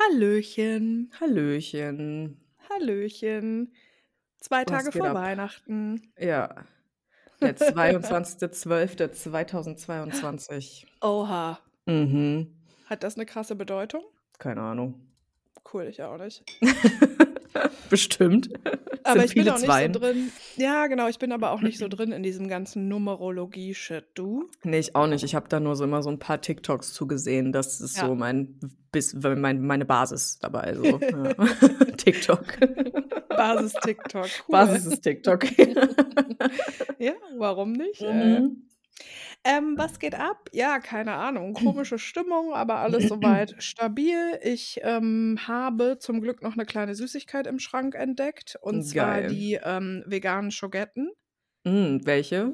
Hallöchen. Hallöchen. Hallöchen. 2 Was Tage vor ab? Weihnachten. Ja, der 22.12.2022. Oha. Mhm. Hat das eine krasse Bedeutung? Keine Ahnung. Cool, ich auch nicht. Bestimmt. Aber ich bin auch nicht Zweien. so drin. Ja, genau, ich bin aber auch nicht so drin in diesem ganzen Numerologie-Shit. Du? Nee, ich auch nicht. Ich habe da nur so immer so ein paar TikToks zugesehen. Das ist Ja. so mein, bis, mein, meine Basis dabei. So. Ja. TikTok. Basis TikTok. Cool. Basis ist TikTok. Ja, warum nicht? Äh, mhm. Ähm, was geht ab? Ja, keine Ahnung. Komische Stimmung, aber alles soweit stabil. Ich ähm, habe zum Glück noch eine kleine Süßigkeit im Schrank entdeckt. Und zwar Geil. die ähm, veganen Schogetten. Mhm. Welche?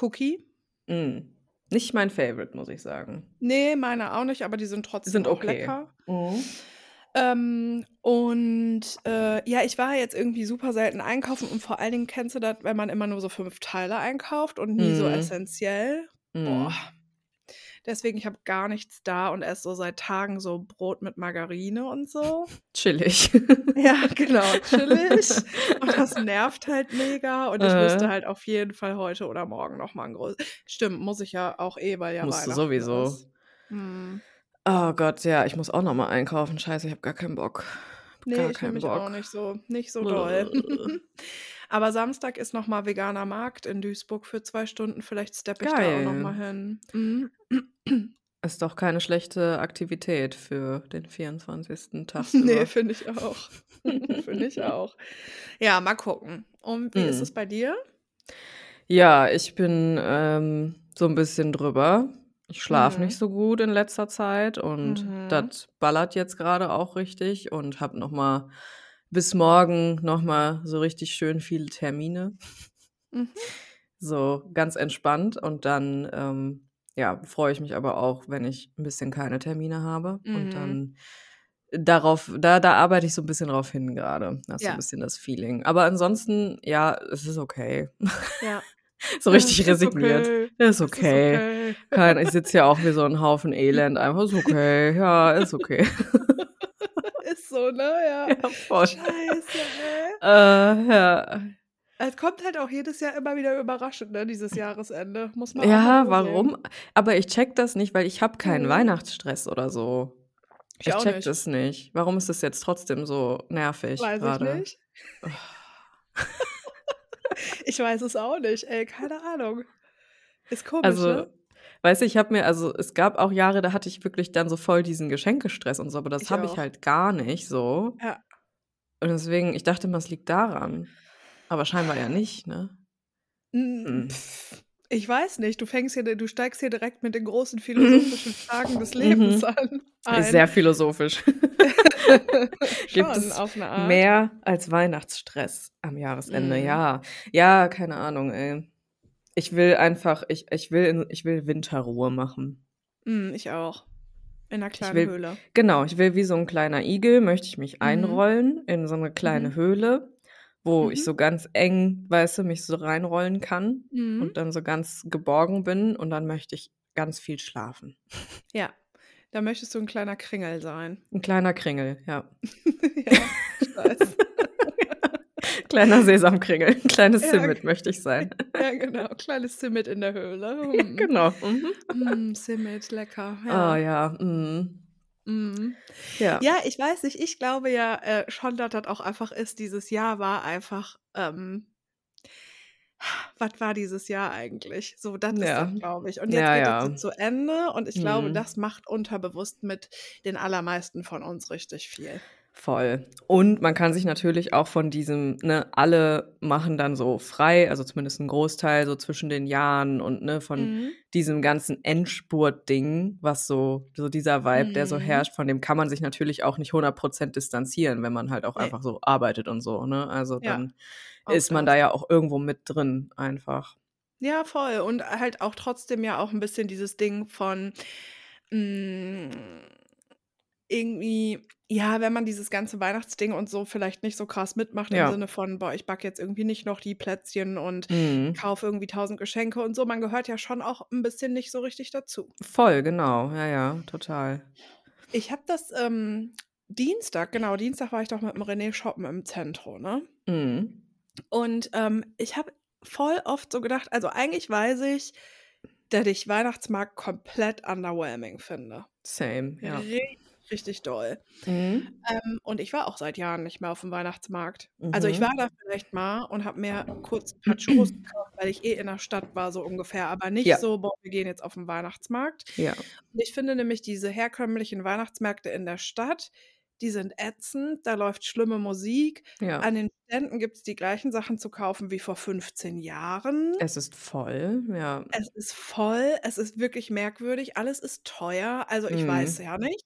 Cookie. Mhm. Nicht mein Favorite, muss ich sagen. Nee, meine auch nicht, aber die sind trotzdem Sind auch okay. lecker. Mhm. Ähm, und äh, ja, ich war jetzt irgendwie super selten einkaufen und vor allen Dingen kennst du das, wenn man immer nur so fünf Teile einkauft und nie so Mhm. essentiell. Mhm. Boah. Deswegen, ich habe gar nichts da und esse so seit Tagen so Brot mit Margarine und so. Chillig. Ja, genau, chillig. Und das nervt halt mega. Und ich müsste Äh. halt auf jeden Fall heute oder morgen nochmal ein großes. Stimmt, muss ich ja auch eh, weil ja Musst du Weihnachten sowieso. ist. Hm. Oh Gott, ja, ich muss auch noch mal einkaufen. Scheiße, ich habe gar keinen Bock. Nee, gar ich keinen mich Bock. auch nicht so, nicht so doll. Aber Samstag ist nochmal veganer Markt in Duisburg für zwei Stunden. Vielleicht steppe ich da auch nochmal hin. Mhm. Ist doch keine schlechte Aktivität für den 24. Tag. Nee, finde ich auch. finde ich auch. Ja, mal gucken. Und wie ist Mhm. es bei dir? Ja, ich bin ähm, so ein bisschen drüber. Ich schlafe Mhm. nicht so gut in letzter Zeit und Mhm. das ballert jetzt gerade auch richtig und habe noch mal bis morgen noch mal so richtig schön viele Termine. Mhm. So ganz entspannt und dann ähm, ja, freue ich mich aber auch, wenn ich ein bisschen keine Termine habe und Mhm. dann darauf da da arbeite ich so ein bisschen drauf hin gerade. Das ist so ein Ja. bisschen das Feeling. Aber ansonsten, ja, es ist okay. Ja. So richtig Ist resigniert. okay. Ist Ist okay. okay. Kein, ich sitze hier auch wie so ein Haufen Elend. Einfach ist okay. Ja, ist okay. Ist so, ne? Ja. Ja, voll. Scheiße, ey. Äh, ja. Es kommt halt auch jedes Jahr immer wieder überraschend, ne? Dieses Jahresende. Muss man Ja, warum? Aber ich check das nicht, weil ich habe keinen Mhm. Weihnachtsstress oder so. Ich Ich check nicht. das nicht. Warum ist das jetzt trotzdem so nervig Weiß ich gerade? nicht. Ich weiß es auch nicht, ey, keine Ahnung. Ist komisch, Also, ne? weißt du, ich habe mir, also es gab auch Jahre, da hatte ich wirklich dann so voll diesen Geschenkestress und so, aber das habe ich halt gar nicht so. Ja. Und deswegen, ich dachte immer, es liegt daran. Aber scheinbar ja nicht, ne? Hm, Hm. pff, ich weiß nicht, du fängst hier du steigst hier direkt mit den großen philosophischen Fragen des Lebens Mhm. an Ist ein. sehr philosophisch. Gibt Schon, es auf Art. mehr als Weihnachtsstress am Jahresende? Mhm. Ja. Ja, keine Ahnung, ey. Ich will einfach, ich, ich will ich will Winterruhe machen. Mhm, ich auch. In 'ner Ich kleinen will, Höhle. genau, ich will wie so ein kleiner Igel, möchte ich mich Mhm. einrollen in so eine kleine Mhm. Höhle, wo ich Mhm. so ganz eng, weißt du, mich so reinrollen kann Mhm. und dann so ganz geborgen bin und dann möchte ich ganz viel schlafen. Ja, da möchtest du 'n kleiner Kringel sein. Ein kleiner Kringel, ja. Ja, ich. Kleiner Sesamkringel, ein kleines Ja, Simmet möchte ich sein. ja, genau, kleines Simmet in der Höhle. Ja, Mhm. genau. Mhm. Mm, Simmet, lecker, Oh ja. ja. Mhm. Ja. Ja, ich weiß nicht, ich glaube ja, äh, schon, dass das auch einfach ist dieses Jahr war einfach, ähm was war dieses Jahr eigentlich? So, das ist Ja. das, glaube ich. Und jetzt Ja, geht es ja. so zu Ende und ich glaube, Mhm. das macht unterbewusst mit den allermeisten von uns richtig viel. Voll. Und man kann sich natürlich auch von diesem, ne, alle machen dann so frei, also zumindest ein Großteil so zwischen den Jahren und ne, von Mhm. diesem ganzen Endspurt-Ding, was so, so dieser Vibe, der so Mhm. herrscht, von dem kann man sich natürlich auch nicht 100% distanzieren, wenn man halt auch Ne. einfach so arbeitet und so, ne? Also Ja, dann auch ist man da ja auch irgendwo mit drin einfach. Ja, voll. Und halt auch trotzdem ja auch ein bisschen dieses Ding von, hm, irgendwie ja, wenn man dieses ganze Weihnachtsding und so vielleicht nicht so krass mitmacht im Ja. Sinne von: „Boah, ich backe jetzt irgendwie nicht noch die Plätzchen und Mhm. kaufe irgendwie 1.000 Geschenke“ und so. Man gehört ja schon auch 'n bisschen nicht so richtig dazu. Voll, genau. Ja, ja, total. Ich habe das, ähm, Dienstag, genau, Dienstag war ich doch mit dem René shoppen im Zentrum, ne? Mhm. Und ähm, ich habe voll oft so gedacht, also eigentlich weiß ich, dass ich Weihnachtsmarkt komplett underwhelming finde. Same, ja. Richtig, richtig doll. Mhm. Ähm, und ich war auch seit Jahren nicht mehr auf dem Weihnachtsmarkt. Also ich war Mhm. da vielleicht mal und habe mir kurz ein paar Churros gekauft, weil ich eh in der Stadt war, so ungefähr. Aber nicht Ja. so, boah, wir gehen jetzt auf den Weihnachtsmarkt. Ja. Und ich finde nämlich diese herkömmlichen Weihnachtsmärkte in der Stadt, die sind ätzend, da läuft schlimme Musik. Ja. An den Ständen gibt es die gleichen Sachen zu kaufen wie vor 15 Jahren. Es ist voll, ja. Es ist voll, es ist wirklich merkwürdig, alles ist teuer, also ich weiß Mhm. ja nicht.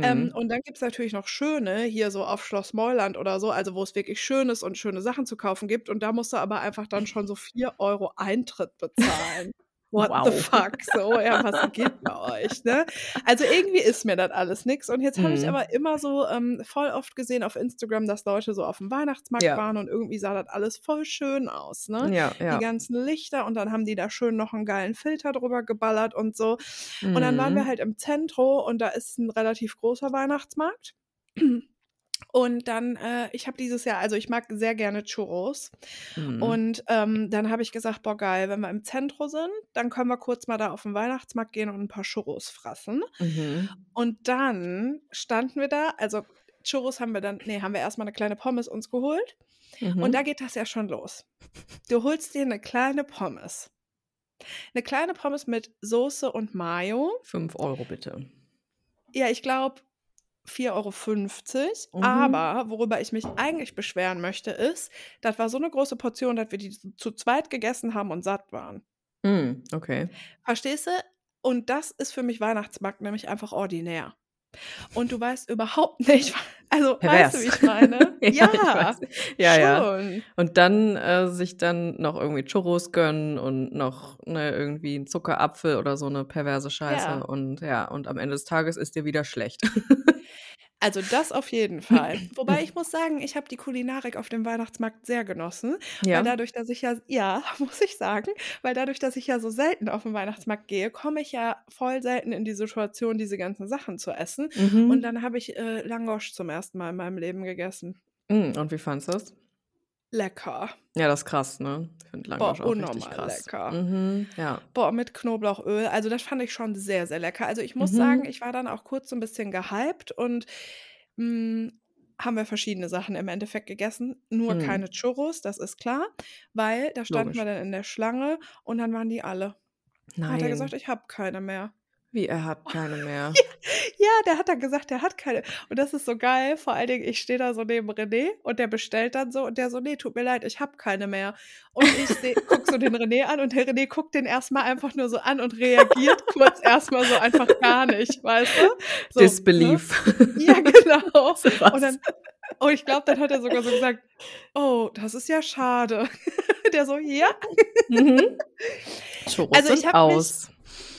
Ähm, Mhm. und dann gibt es natürlich noch schöne, hier so auf Schloss Meuland oder so, also wo es wirklich schön ist und schöne Sachen zu kaufen gibt. Und da musst du aber einfach dann schon so 4 Euro Eintritt bezahlen. What the Wow. fuck? So, ja, was geht bei euch, ne? Also irgendwie ist mir das alles nix. Und jetzt habe ich Mhm. aber immer so ähm, voll oft gesehen auf Instagram, dass Leute so auf dem Weihnachtsmarkt Ja. waren und irgendwie sah das alles voll schön aus, ne? Ja, Die ja. ganzen Lichter und dann haben die da schön noch einen geilen Filter drüber geballert und so. Und dann waren wir Mhm. halt im Zentrum und da ist ein relativ großer Weihnachtsmarkt. Und dann, äh, ich habe dieses Jahr, also ich mag sehr gerne Churros. Mhm. Und ähm, dann habe ich gesagt, boah, geil, wenn wir im Zentrum sind, dann können wir kurz mal da auf den Weihnachtsmarkt gehen und ein paar Churros fressen. Mhm. Und dann standen wir da, also Churros haben wir dann, nee, haben wir erstmal eine kleine Pommes uns geholt. Und Mhm. da geht das ja schon los. Du holst dir eine kleine Pommes. Eine kleine Pommes mit Soße und Mayo. 5 Euro bitte. Ja, ich glaube 4,50 Euro. Mhm. Aber worüber ich mich eigentlich beschweren möchte, ist, das war so eine große Portion, dass wir die zu- zweit gegessen haben und satt waren. Mhm. Okay. Verstehst du? Und das ist für mich Weihnachtsmarkt nämlich einfach ordinär. Und du weißt überhaupt nicht, also weißt du, wie Pervers. ich meine? Ja, ich Ja, weiß. Ja, ja. schon. Und dann äh, sich dann noch irgendwie Churros gönnen und noch ne, irgendwie einen Zuckerapfel oder so eine perverse Scheiße. Ja. Und ja, und am Ende des Tages ist dir wieder schlecht. Also das auf jeden Fall. Wobei ich muss sagen, ich habe die Kulinarik auf dem Weihnachtsmarkt sehr genossen, weil Ja. dadurch, dass ich ja, ja, muss ich sagen, weil dadurch, dass ich ja so selten auf den Weihnachtsmarkt gehe, komme ich ja voll selten in die Situation, diese ganzen Sachen zu essen. Und Mhm. dann habe ich äh, Langosch zum ersten Mal in meinem Leben gegessen. Mhm. Und wie fandest du das? Lecker. Ja, das ist krass, ne? Ich finde Boah, Langosch auch richtig krass. lecker. Mhm. Ja. Boah, mit Knoblauchöl. Also das fand ich schon sehr, sehr lecker. Also ich muss Mhm. sagen, ich war dann auch kurz so ein bisschen gehypt und mh, haben wir verschiedene Sachen im Endeffekt gegessen. Nur Mhm. keine Churros, das ist klar, weil da standen wir Logisch. dann in der Schlange und dann waren die alle. Dann hat er gesagt, Nein. ich habe keine mehr. Wie, er hat keine mehr. Ja, der hat dann gesagt, der hat keine. Und das ist so geil. Vor allen Dingen, ich stehe da so neben René und der bestellt dann so und der so, nee, tut mir leid, ich habe keine mehr. Und ich seh, guck so den René an und der René guckt den erstmal einfach nur so an und reagiert kurz erstmal so einfach gar nicht, weißt du? So, ne? Disbelief. Ja, genau. So. Und dann, oh, ich glaube, dann hat er sogar so gesagt, oh, das ist ja schade. Der so, ja. Mhm. Churros Also ich sind aus.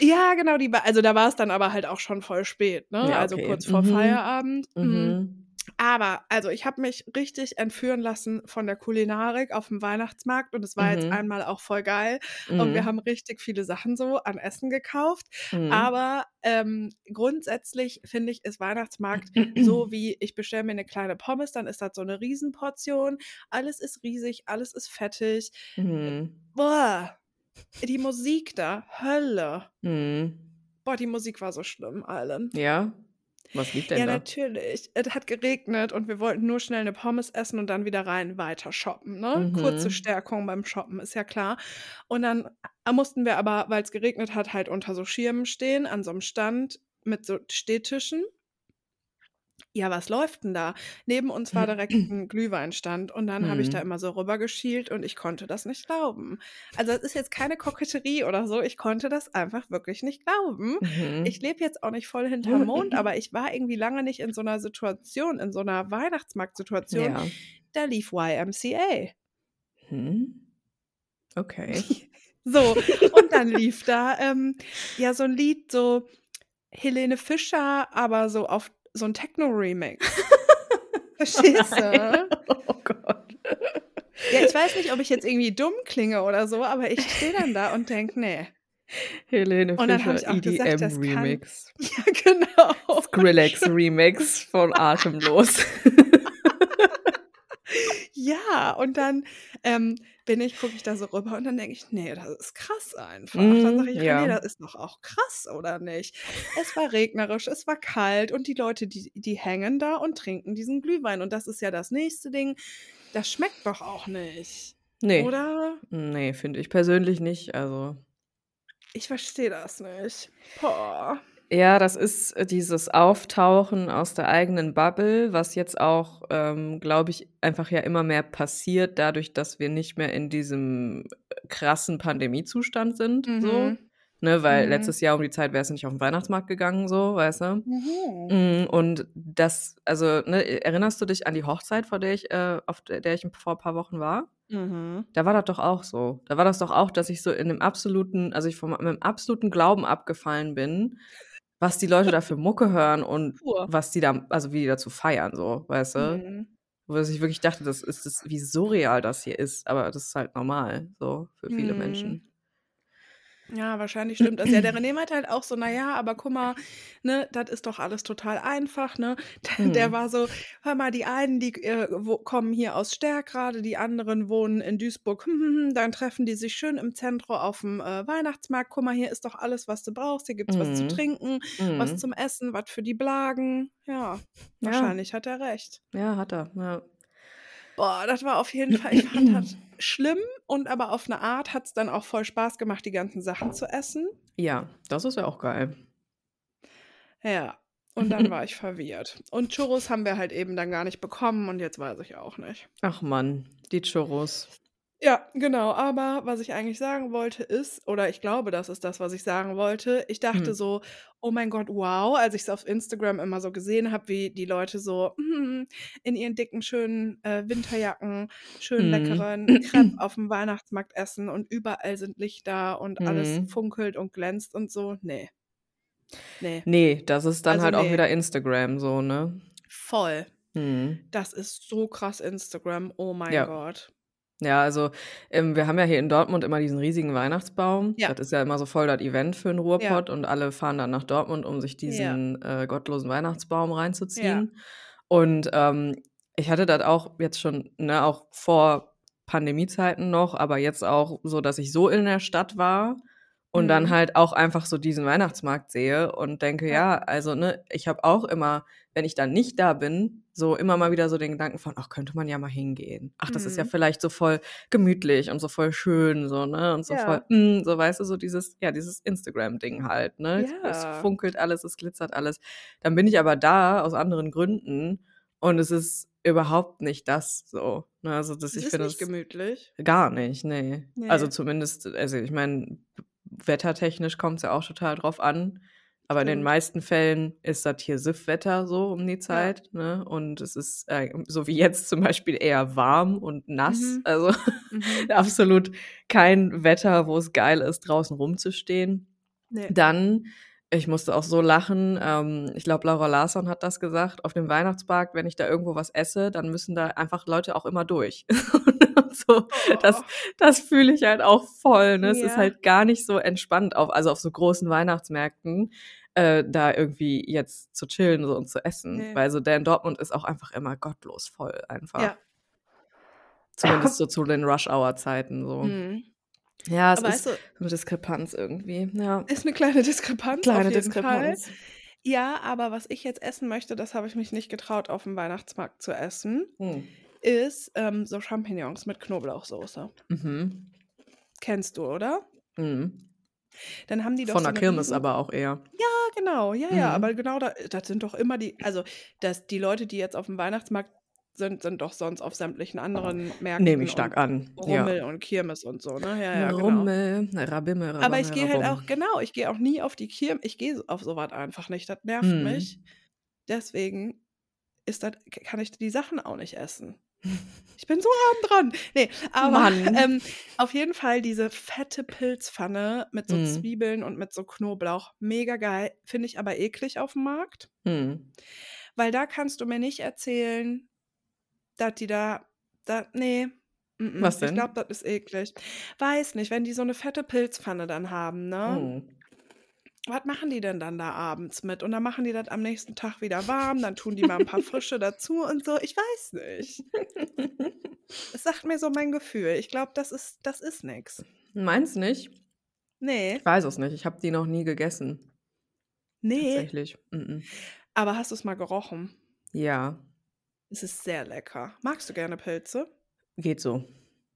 Ja, genau, die, also da war es dann aber halt auch schon voll spät, ne? Ja, Also okay. kurz vor Mhm. Feierabend. Mhm. Mhm. Aber, also ich habe mich richtig entführen lassen von der Kulinarik auf dem Weihnachtsmarkt und es war jetzt Mhm. einmal auch voll geil und wir Mhm. haben richtig viele Sachen so an Essen gekauft. Mhm. Aber ähm, grundsätzlich finde ich, ist Weihnachtsmarkt so wie ich bestelle mir eine kleine Pommes, dann ist das so eine Riesenportion. Alles ist riesig, alles ist fettig. Mhm. Boah, die Musik da, Hölle. Mhm. Boah, die Musik war so schlimm, Allen. Ja? Was lief denn Ja, da? natürlich. Es hat geregnet und wir wollten nur schnell eine Pommes essen und dann wieder rein weiter shoppen. Ne? Kurze Mhm. Stärkung beim Shoppen, ist ja klar. Und dann mussten wir aber, weil es geregnet hat, halt unter so Schirmen stehen, an so einem Stand mit so Stehtischen. Ja, was läuft denn da? Neben uns war direkt ein Glühweinstand und dann habe ich da Mhm. immer so rübergeschielt und ich konnte das nicht glauben. Also es ist jetzt keine Koketterie oder so, ich konnte das einfach wirklich nicht glauben. Ich Mhm. lebe jetzt auch nicht voll hinterm Mond, aber ich war irgendwie lange nicht in so einer Situation, in so einer Weihnachtsmarktsituation. Ja. Da lief YMCA. Hm. Okay. So, und dann lief da ähm, ja so ein Lied, so Helene Fischer, aber so auf so ein Techno-Remix. Verstehst du? Oh Gott. Ja, ich weiß nicht, ob ich jetzt irgendwie dumm klinge oder so, aber ich stehe dann da und denke, nee. Helene Und Fischer ich auch gesagt, EDM das kann Remix. ja, genau. Skrillex Remix von Atemlos. Ja, und dann, ähm, bin ich gucke ich da so rüber und dann denke ich: „Ne, das ist krass einfach.“ Dann sage Mhm, ich: „René, ja. das ist doch auch krass, oder nicht?“ Es war regnerisch, es war kalt und die Leute, die die hängen da und trinken diesen Glühwein. Und das ist ja das nächste Ding. Das schmeckt doch auch nicht, Ne. oder? Ne, finde ich persönlich nicht, also Ich verstehe das nicht. Boah. Ja, das ist, äh, dieses Auftauchen aus der eigenen Bubble, was jetzt auch, ähm, glaube ich, einfach ja immer mehr passiert, dadurch, dass wir nicht mehr in diesem, äh, krassen Pandemiezustand sind, so, Mhm. ne? Weil Mhm. letztes Jahr um die Zeit wärst du nicht auf 'n Weihnachtsmarkt gegangen, so, weißt du? Mhm. Hm, und das also, ne, e erinnerst du dich an die Hochzeit, vor der ich äh, auf der der ich vor paar Wochen war? Mhm. Da war das doch auch so. Da war das doch auch, dass ich so in 'nem absoluten also, ich von meinem absoluten Glauben abgefallen bin, was die Leute da für Mucke hören und Pur. was die da also, wie die dazu feiern so, weißt du? Mhm. Wo ich wirklich dachte, das ist das wie surreal das hier ist, aber das ist halt normal so für viele Mhm. Menschen. Ja, wahrscheinlich stimmt das. Ja, der René meinte halt auch so: „Na ja, aber guck mal, ne, das ist doch alles total einfach, ne?“ Der Mhm. war so: „Hör mal, die einen, die, äh, wo kommen hier aus Sterkrade, die anderen wohnen in Duisburg. Hm, hm, hm, dann treffen die sich schön im Zentrum aufm, äh, Weihnachtsmarkt. Guck mal, hier ist doch alles, was du brauchst. Hier gibt's was zu Mhm. trinken, was Mhm. zum Essen, was für die Blagen.“ Ja, Ja. wahrscheinlich hat er recht. Ja, hat er, ja. Boah, das war auf jeden Fall ich fand das schlimm und aber auf 'ne Art hat's dann auch voll Spaß gemacht, die ganzen Sachen zu essen. Ja, das ist ja auch geil. Ja, und dann war ich verwirrt. Und Churros haben wir halt eben dann gar nicht bekommen und jetzt weiß ich auch nicht. Ach Mann, die Churros. Ja, genau. Aber was ich eigentlich sagen wollte ist oder ich glaube, das ist das, was ich sagen wollte. Ich dachte Mhm. so: „Oh mein Gott, wow“, als ich's auf Instagram immer so gesehen habe, wie die Leute so, hm, in ihren dicken, schönen, äh, Winterjacken, schön leckeren Crêpe Mhm. aufm Weihnachtsmarkt essen und überall sind Lichter und alles Mhm. funkelt und glänzt und so. Ne. Ne. Ne, das ist dann Also, halt auch ne. wieder Instagram so, ne? Voll. Mhm. Das ist so krass Instagram, oh mein Ja. Gott. Ja, also, ähm, wir haben ja hier in Dortmund immer diesen riesigen Weihnachtsbaum. Ja. Das ist ja immer so voll das Event für 'n Ja. Ruhrpott und alle fahren dann nach Dortmund, um sich Ja. diesen, äh, gottlosen Weihnachtsbaum Ja. reinzuziehen. Und, ähm, ich hatte das auch jetzt schon, ne, auch vor Pandemiezeiten noch, aber jetzt auch so, dass ich so in der Stadt war und dann Mhm. halt auch einfach so diesen Weihnachtsmarkt sehe und denke: Ja. „Ja, also, ne, ich habe auch immer, wenn ich dann nicht da bin, so immer mal wieder so den Gedanken von: ‚Ach, könnte man ja mal hingehen. Ach, das ist ja Mhm. vielleicht so voll gemütlich und so voll schön so, ne, und so voll, Ja. hm,‘ so, weißt du, so dieses ja, dieses Instagram-Ding halt, ne? Es es Ja. funkelt alles, es glitzert alles. Dann bin ich aber da aus anderen Gründen und es ist überhaupt nicht das so, ne? Also, dass Es ich ist finde nicht das gemütlich. gar nicht, ne. Also, Ne. zumindest also, ich meine, wettertechnisch kommt's ja auch total drauf an, aber in den meisten Fällen ist das hier Siff-Wetter so um die Ja. Zeit, ne? Und es ist, äh, so wie jetzt zum Beispiel eher warm und nass. Mhm. Also, Mhm. absolut kein Wetter, wo es geil ist, draußen rumzustehen. Ne. Dann ich musste auch so lachen, ähm, ich glaube, Laura Larsson hat das gesagt, auf dem Weihnachtsmarkt, wenn ich da irgendwo was esse, dann müssen da einfach Leute auch immer durch. So, das Oh. das fühle ich halt auch voll, ne? Es ist Ja. halt gar nicht so entspannt auf also, auf so großen Weihnachtsmärkten, äh, da irgendwie jetzt zu chillen so und zu essen, Ne. weil so der in Dortmund ist auch einfach immer gottlos voll einfach. Ja. Zumindest so zu den Rush-Hour-Zeiten so. Mhm. Ja, es Aber ist weißt du so 'ne Diskrepanz irgendwie, ja. Ist 'ne kleine Diskrepanz auf Kleine jeden Fall. Diskrepanz. Ja, aber was ich jetzt essen möchte, das habe ich mich nicht getraut, aufm Weihnachtsmarkt zu essen, Hm. ist, ähm, so Champignons mit Knoblauchsoße. Mhm. Kennst du, oder? Mhm. Dann haben die doch Von so 'ne Kirmes riesen aber auch eher. Ja, genau, ja, ja, aber Mhm. genau da das sind doch immer die also, das die Leute, die jetzt aufm Weihnachtsmarkt sind, sind doch sonst auf sämtlichen anderen Märkten Nehme ich stark an, ja. Rummel und Kirmes und so, ne? Ja, ja, genau. Rummel, Rabimmel, Aber ich gehe halt auch genau, ich gehe auch nie auf die Kirm ich gehe auf so was einfach nicht. Das nervt Mhm. mich. Deswegen ist das kann ich die Sachen auch nicht essen. Ich bin so arm dran. Ne, aber, ähm, auf jeden Fall diese fette Pilzpfanne mit so Mhm. Zwiebeln und mit so Knoblauch, mega geil, finde ich aber eklig aufm Markt. Mhm. Weil da kannst du mir nicht erzählen, dass die da da ne, Mm-mm. Was Ich denn? glaube, das ist eklig. Weiß nicht, wenn die so eine fette Pilzpfanne dann haben, ne? Mm. Was machen die denn dann da abends mit? Und dann machen die das am nächsten Tag wieder warm, dann tun die mal ein paar Frische dazu und so. Ich weiß nicht. Es sagt mir so mein Gefühl. Ich glaube, das ist, das ist nix. Meinst nicht? Nee, Ich weiß es nicht. Ich habe die noch nie gegessen. nee. Tatsächlich. Mm-mm. Aber hast du es mal gerochen? Ja, Es ist sehr lecker. Magst du gerne Pilze? geht so.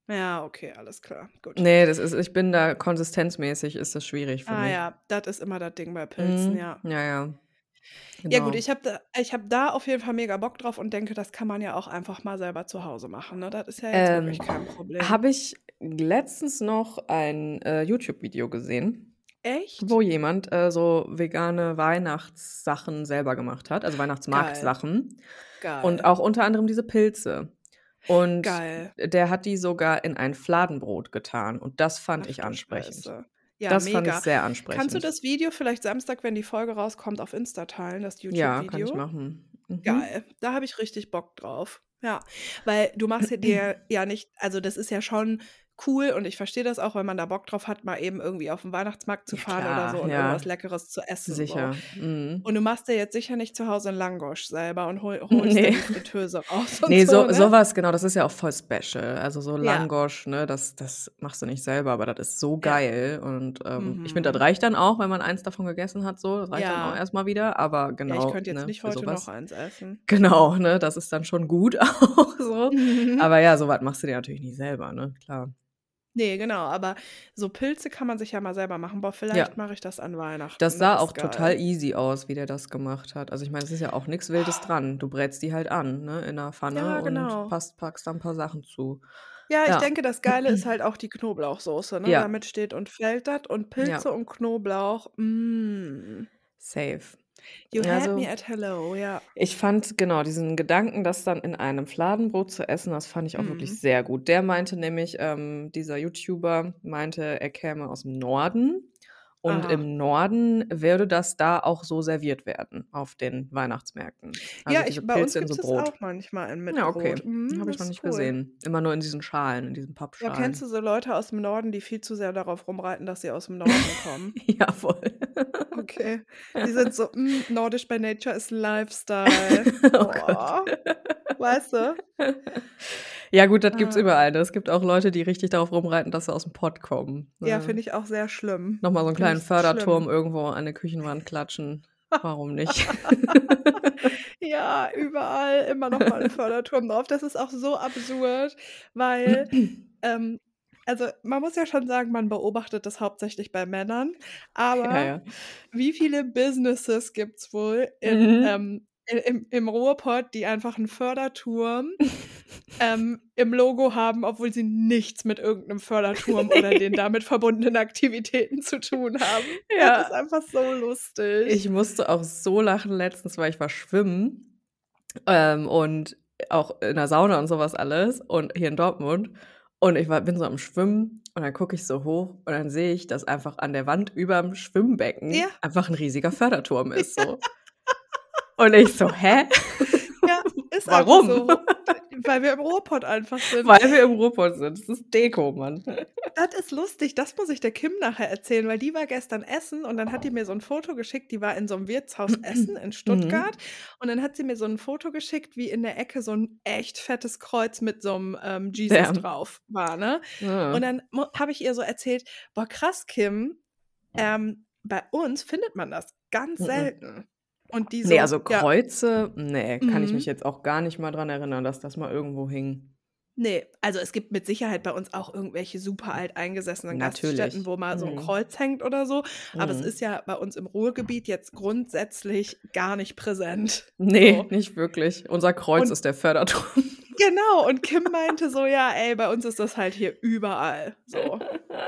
Ja, okay, alles klar. Gut. Nee, das ist, ich bin da konsistenzmäßig, ist das schwierig für Ah mich. ja, das ist immer das Ding bei Pilzen, Mhm. ja. Ja, ja. Ja gut, Genau. ich habe da, ich hab da auf jeden Fall mega Bock drauf und denke, das kann man ja auch einfach mal selber zu Hause machen. Ne? Das ist ja jetzt wirklich Ähm, kein Problem. habe ich letztens noch ein äh, YouTube-Video gesehen, Echt? wo jemand äh, so vegane Weihnachtssachen selber gemacht hat, also. Weihnachtsmarktsachen Geil. und auch unter anderem diese Pilze. Und Geil. der hat die sogar in ein Fladenbrot getan und das fand Ach ich ansprechend. Scheiße. Ja, Das fand ich mega. sehr Kannst du ansprechend. das Video vielleicht Samstag, wenn die Folge rauskommt, auf Insta teilen, das Ja, kann ich YouTube-Video? machen. Mhm. Geil. Da habe ich richtig Bock drauf. Ja, weil du machst ja dir ja nicht, also das ist ja schon cool und ich verstehe das auch, wenn man da Bock drauf hat, mal eben irgendwie auf den Weihnachtsmarkt zu Ja, fahren oder klar, so und ja. irgendwas Leckeres zu essen. So. Sicher. Mhm. Und du machst dir jetzt sicher nicht zu Hause einen Langosch selber und hol, holst dir Nee. die Fritteuse raus Nee, so, so, ne? sowas, genau, das ist ja auch voll special. Also so Ja. Langosch, ne, das, das machst du nicht selber, aber das ist so Ja. geil. Und ähm, ich finde, das Mhm. reicht dann auch, wenn man eins davon gegessen hat, so. Das reicht dann auch Ja. erstmal wieder. Aber Ja, ich genau, könnte jetzt ne, nicht heute sowas. noch eins essen. Genau, ne, das ist dann schon gut auch so. Mhm. Aber ja, sowas machst du dir natürlich nicht selber, ne, klar. Nee, genau, aber so Pilze kann man sich ja mal selber machen. Boah, Ja. vielleicht mache ich das an Weihnachten. Das sah Das auch ist total geil. easy aus, wie der das gemacht hat. Also ich meine, es ist ja auch nichts Wildes dran. Du brätst die halt an, ne, in einer Pfanne Ja, und genau. passt, packst da ein paar Sachen zu. Ja, ich Ja. denke, das Geile ist halt auch die Knoblauchsoße, ne? Ja. Damit steht und fällt das. Und Ja. Pilze und Knoblauch, mm. Safe. You had Also me at hello, ja. Ich fand genau diesen Gedanken, das dann in einem Fladenbrot zu essen, das fand ich auch wirklich Mhm. sehr gut. Der meinte nämlich, ähm, dieser YouTuber meinte, er käme aus dem Norden und Aha. im Norden würde das da auch so serviert werden auf den Weihnachtsmärkten. Also Ja, ich, bei uns Pilze in gibt so es Brot. auch manchmal in mit Ja, okay. Mhm, Habe ich noch nicht cool. gesehen. Immer nur in diesen Schalen, in diesen Ja, kennst Pappschalen. du so Leute aus dem Norden, die viel zu sehr darauf rumreiten, dass sie aus dem Norden kommen? ja, voll. Okay. Die sind so, mm, nordisch by nature ist Lifestyle. oh Oh, Gott. weißt du? Ja, gut, das gibt's Ah. überall. ne? Es gibt auch Leute, die richtig darauf rumreiten, dass sie aus dem Pott kommen. Ja, Ne? finde ich auch sehr schlimm. Nochmal so einen kleinen ich schlimm. Förderturm irgendwo an der Küchenwand klatschen. Warum nicht? Ja, überall immer noch mal 'n Förderturm drauf. Das ist auch so absurd, weil, ähm also, man muss ja schon sagen, man beobachtet das hauptsächlich bei Männern, Ja, aber ja. wie viele Businesses gibt's wohl in, Mhm. ähm im im Ruhrpott, die einfach 'n Förderturm, ähm, im Logo haben, obwohl sie nichts mit irgend 'nem Förderturm oder den damit verbundenen Aktivitäten zu tun haben. Das Ja. ist einfach so lustig. Ich musste auch so lachen letztens, weil ich war schwimmen, ähm, und auch in der Sauna und so was alles und hier in Dortmund. Und ich war bin so am Schwimmen und dann gucke ich so hoch und dann sehe ich, dass einfach an der Wand überm Schwimmbecken Ja. einfach 'n riesiger Förderturm ist so. Und ich so: „Hä? Ja, ist Warum?“ einfach so. Weil wir im Ruhrpott einfach sind. Weil wir im Ruhrpott sind. Das ist Deko, Mann. Das ist lustig, das muss ich der Kim nachher erzählen, weil die war gestern essen und dann hat die mir so 'n Foto geschickt, die war in so 'nem Wirtshaus essen in Mhm. Stuttgart und dann hat sie mir so 'n Foto geschickt, wie in der Ecke so 'n echt fettes Kreuz mit so 'm, ähm, Jesus Ja. drauf war, ne? Ja. Und dann habe ich ihr so erzählt: „Boah, krass, Kim, ähm, bei uns findet man das ganz Mhm. Selten.“ Und die Ne, so: also „Ja“ Kreuze, ne, kann ich mich Mhm. jetzt auch gar nicht mal dran erinnern, dass das mal irgendwo hing. Ne, also es gibt mit Sicherheit bei uns auch irgendwelche super alteingesessenen Natürlich. Gaststätten, wo mal so 'n Mhm. Kreuz hängt oder so, aber es Mhm. ist ja bei uns im Ruhrgebiet jetzt grundsätzlich gar nicht präsent. Ne, So. nicht wirklich. Unser Kreuz Und ist der Förderturm. Genau, und Kim meinte so: „Ja, ey, bei uns ist das halt hier überall so.“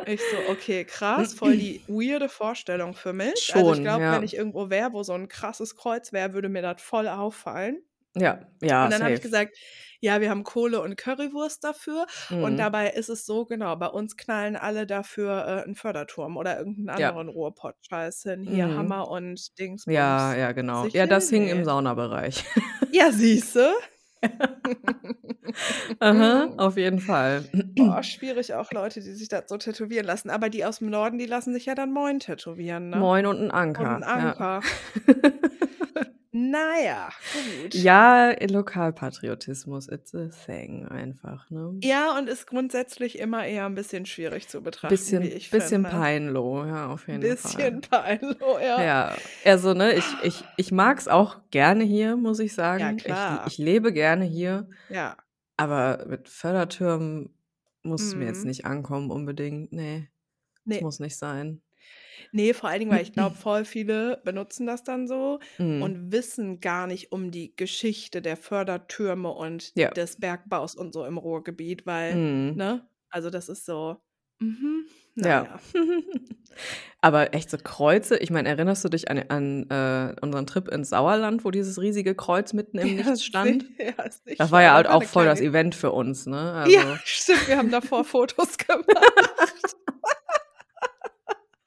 Ich so: „Okay, krass, voll die weirde Vorstellung für mich.“ Also, ich Schon, glaube, ja. wenn ich irgendwo wäre, wo so 'n krasses Kreuz wäre, würde mir das voll auffallen. Ja, ja, Und dann habe ich gesagt: „Ja, wir haben Kohle und Currywurst dafür.“ Und Mhm. dabei ist es so, genau, bei uns knallen alle dafür, äh, 'n Förderturm oder irgend 'n Ja. anderen Ruhrpott-Scheiß hin. Hier Mhm. Hammer und Dingsbums. Ja, ja, genau. Ja, das hing im Ne. Saunabereich. Ja, siehste? Aha, auf jeden Fall. Boah, schwierig auch Leute, die sich das so tätowieren lassen. Aber die aus dem Norden, die lassen sich ja dann Moin tätowieren, ne? Moin und ein Anker. Und ein Anker. Ja. naja, gut. ja, Lokalpatriotismus, it's a thing einfach, ne? Ja, und ist grundsätzlich immer eher ein bisschen schwierig zu betrachten, Bisschen, ich bisschen finde. peinloh, ja, auf jeden Bisschen Fall. peinloh, ja. Ja, also ne, ich, ich, ich mag es auch gerne hier, muss ich sagen. Ja, Ich, klar. ich lebe gerne hier, Ja. aber mit Fördertürmen muss es mir jetzt Mhm. nicht ankommen unbedingt. Nee, das Nee. muss nicht sein. Nee, vor allen Dingen, weil ich glaube, voll viele benutzen das dann so Mhm. und wissen gar nicht um die Geschichte der Fördertürme und Ja. des Bergbaus und so im Ruhrgebiet, weil, Mhm. ne? Also das ist so, mhm, Ja. naja. Aber echt so Kreuze, ich meine, erinnerst du dich an, an äh, unseren Trip ins Sauerland, wo dieses riesige Kreuz mitten im Nichts stand? Ja, ist nicht Das war ja halt auch voll das Event für uns, ne? Also, Ja, stimmt, wir haben davor Fotos gemacht.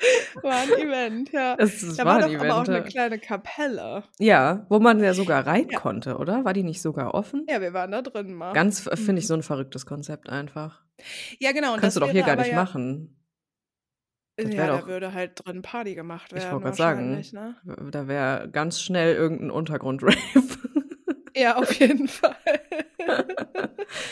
war ein Event, ja. es, Da war war doch aber auch Event. eine kleine Kapelle. Ja, wo man ja sogar rein Ja. konnte, oder? War die nicht sogar offen? Ja, wir waren da drin mal. Ganz, finde ich, Mhm. so ein verrücktes Konzept einfach. Ja, genau. Kannst du doch hier gar nicht ja, machen. Das Ja, wär da doch- würde halt drin Party gemacht Ich werden, wollte gerade sagen, ne? da wäre ganz schnell irgendein Untergrund-Rave. Ja, auf jeden Fall.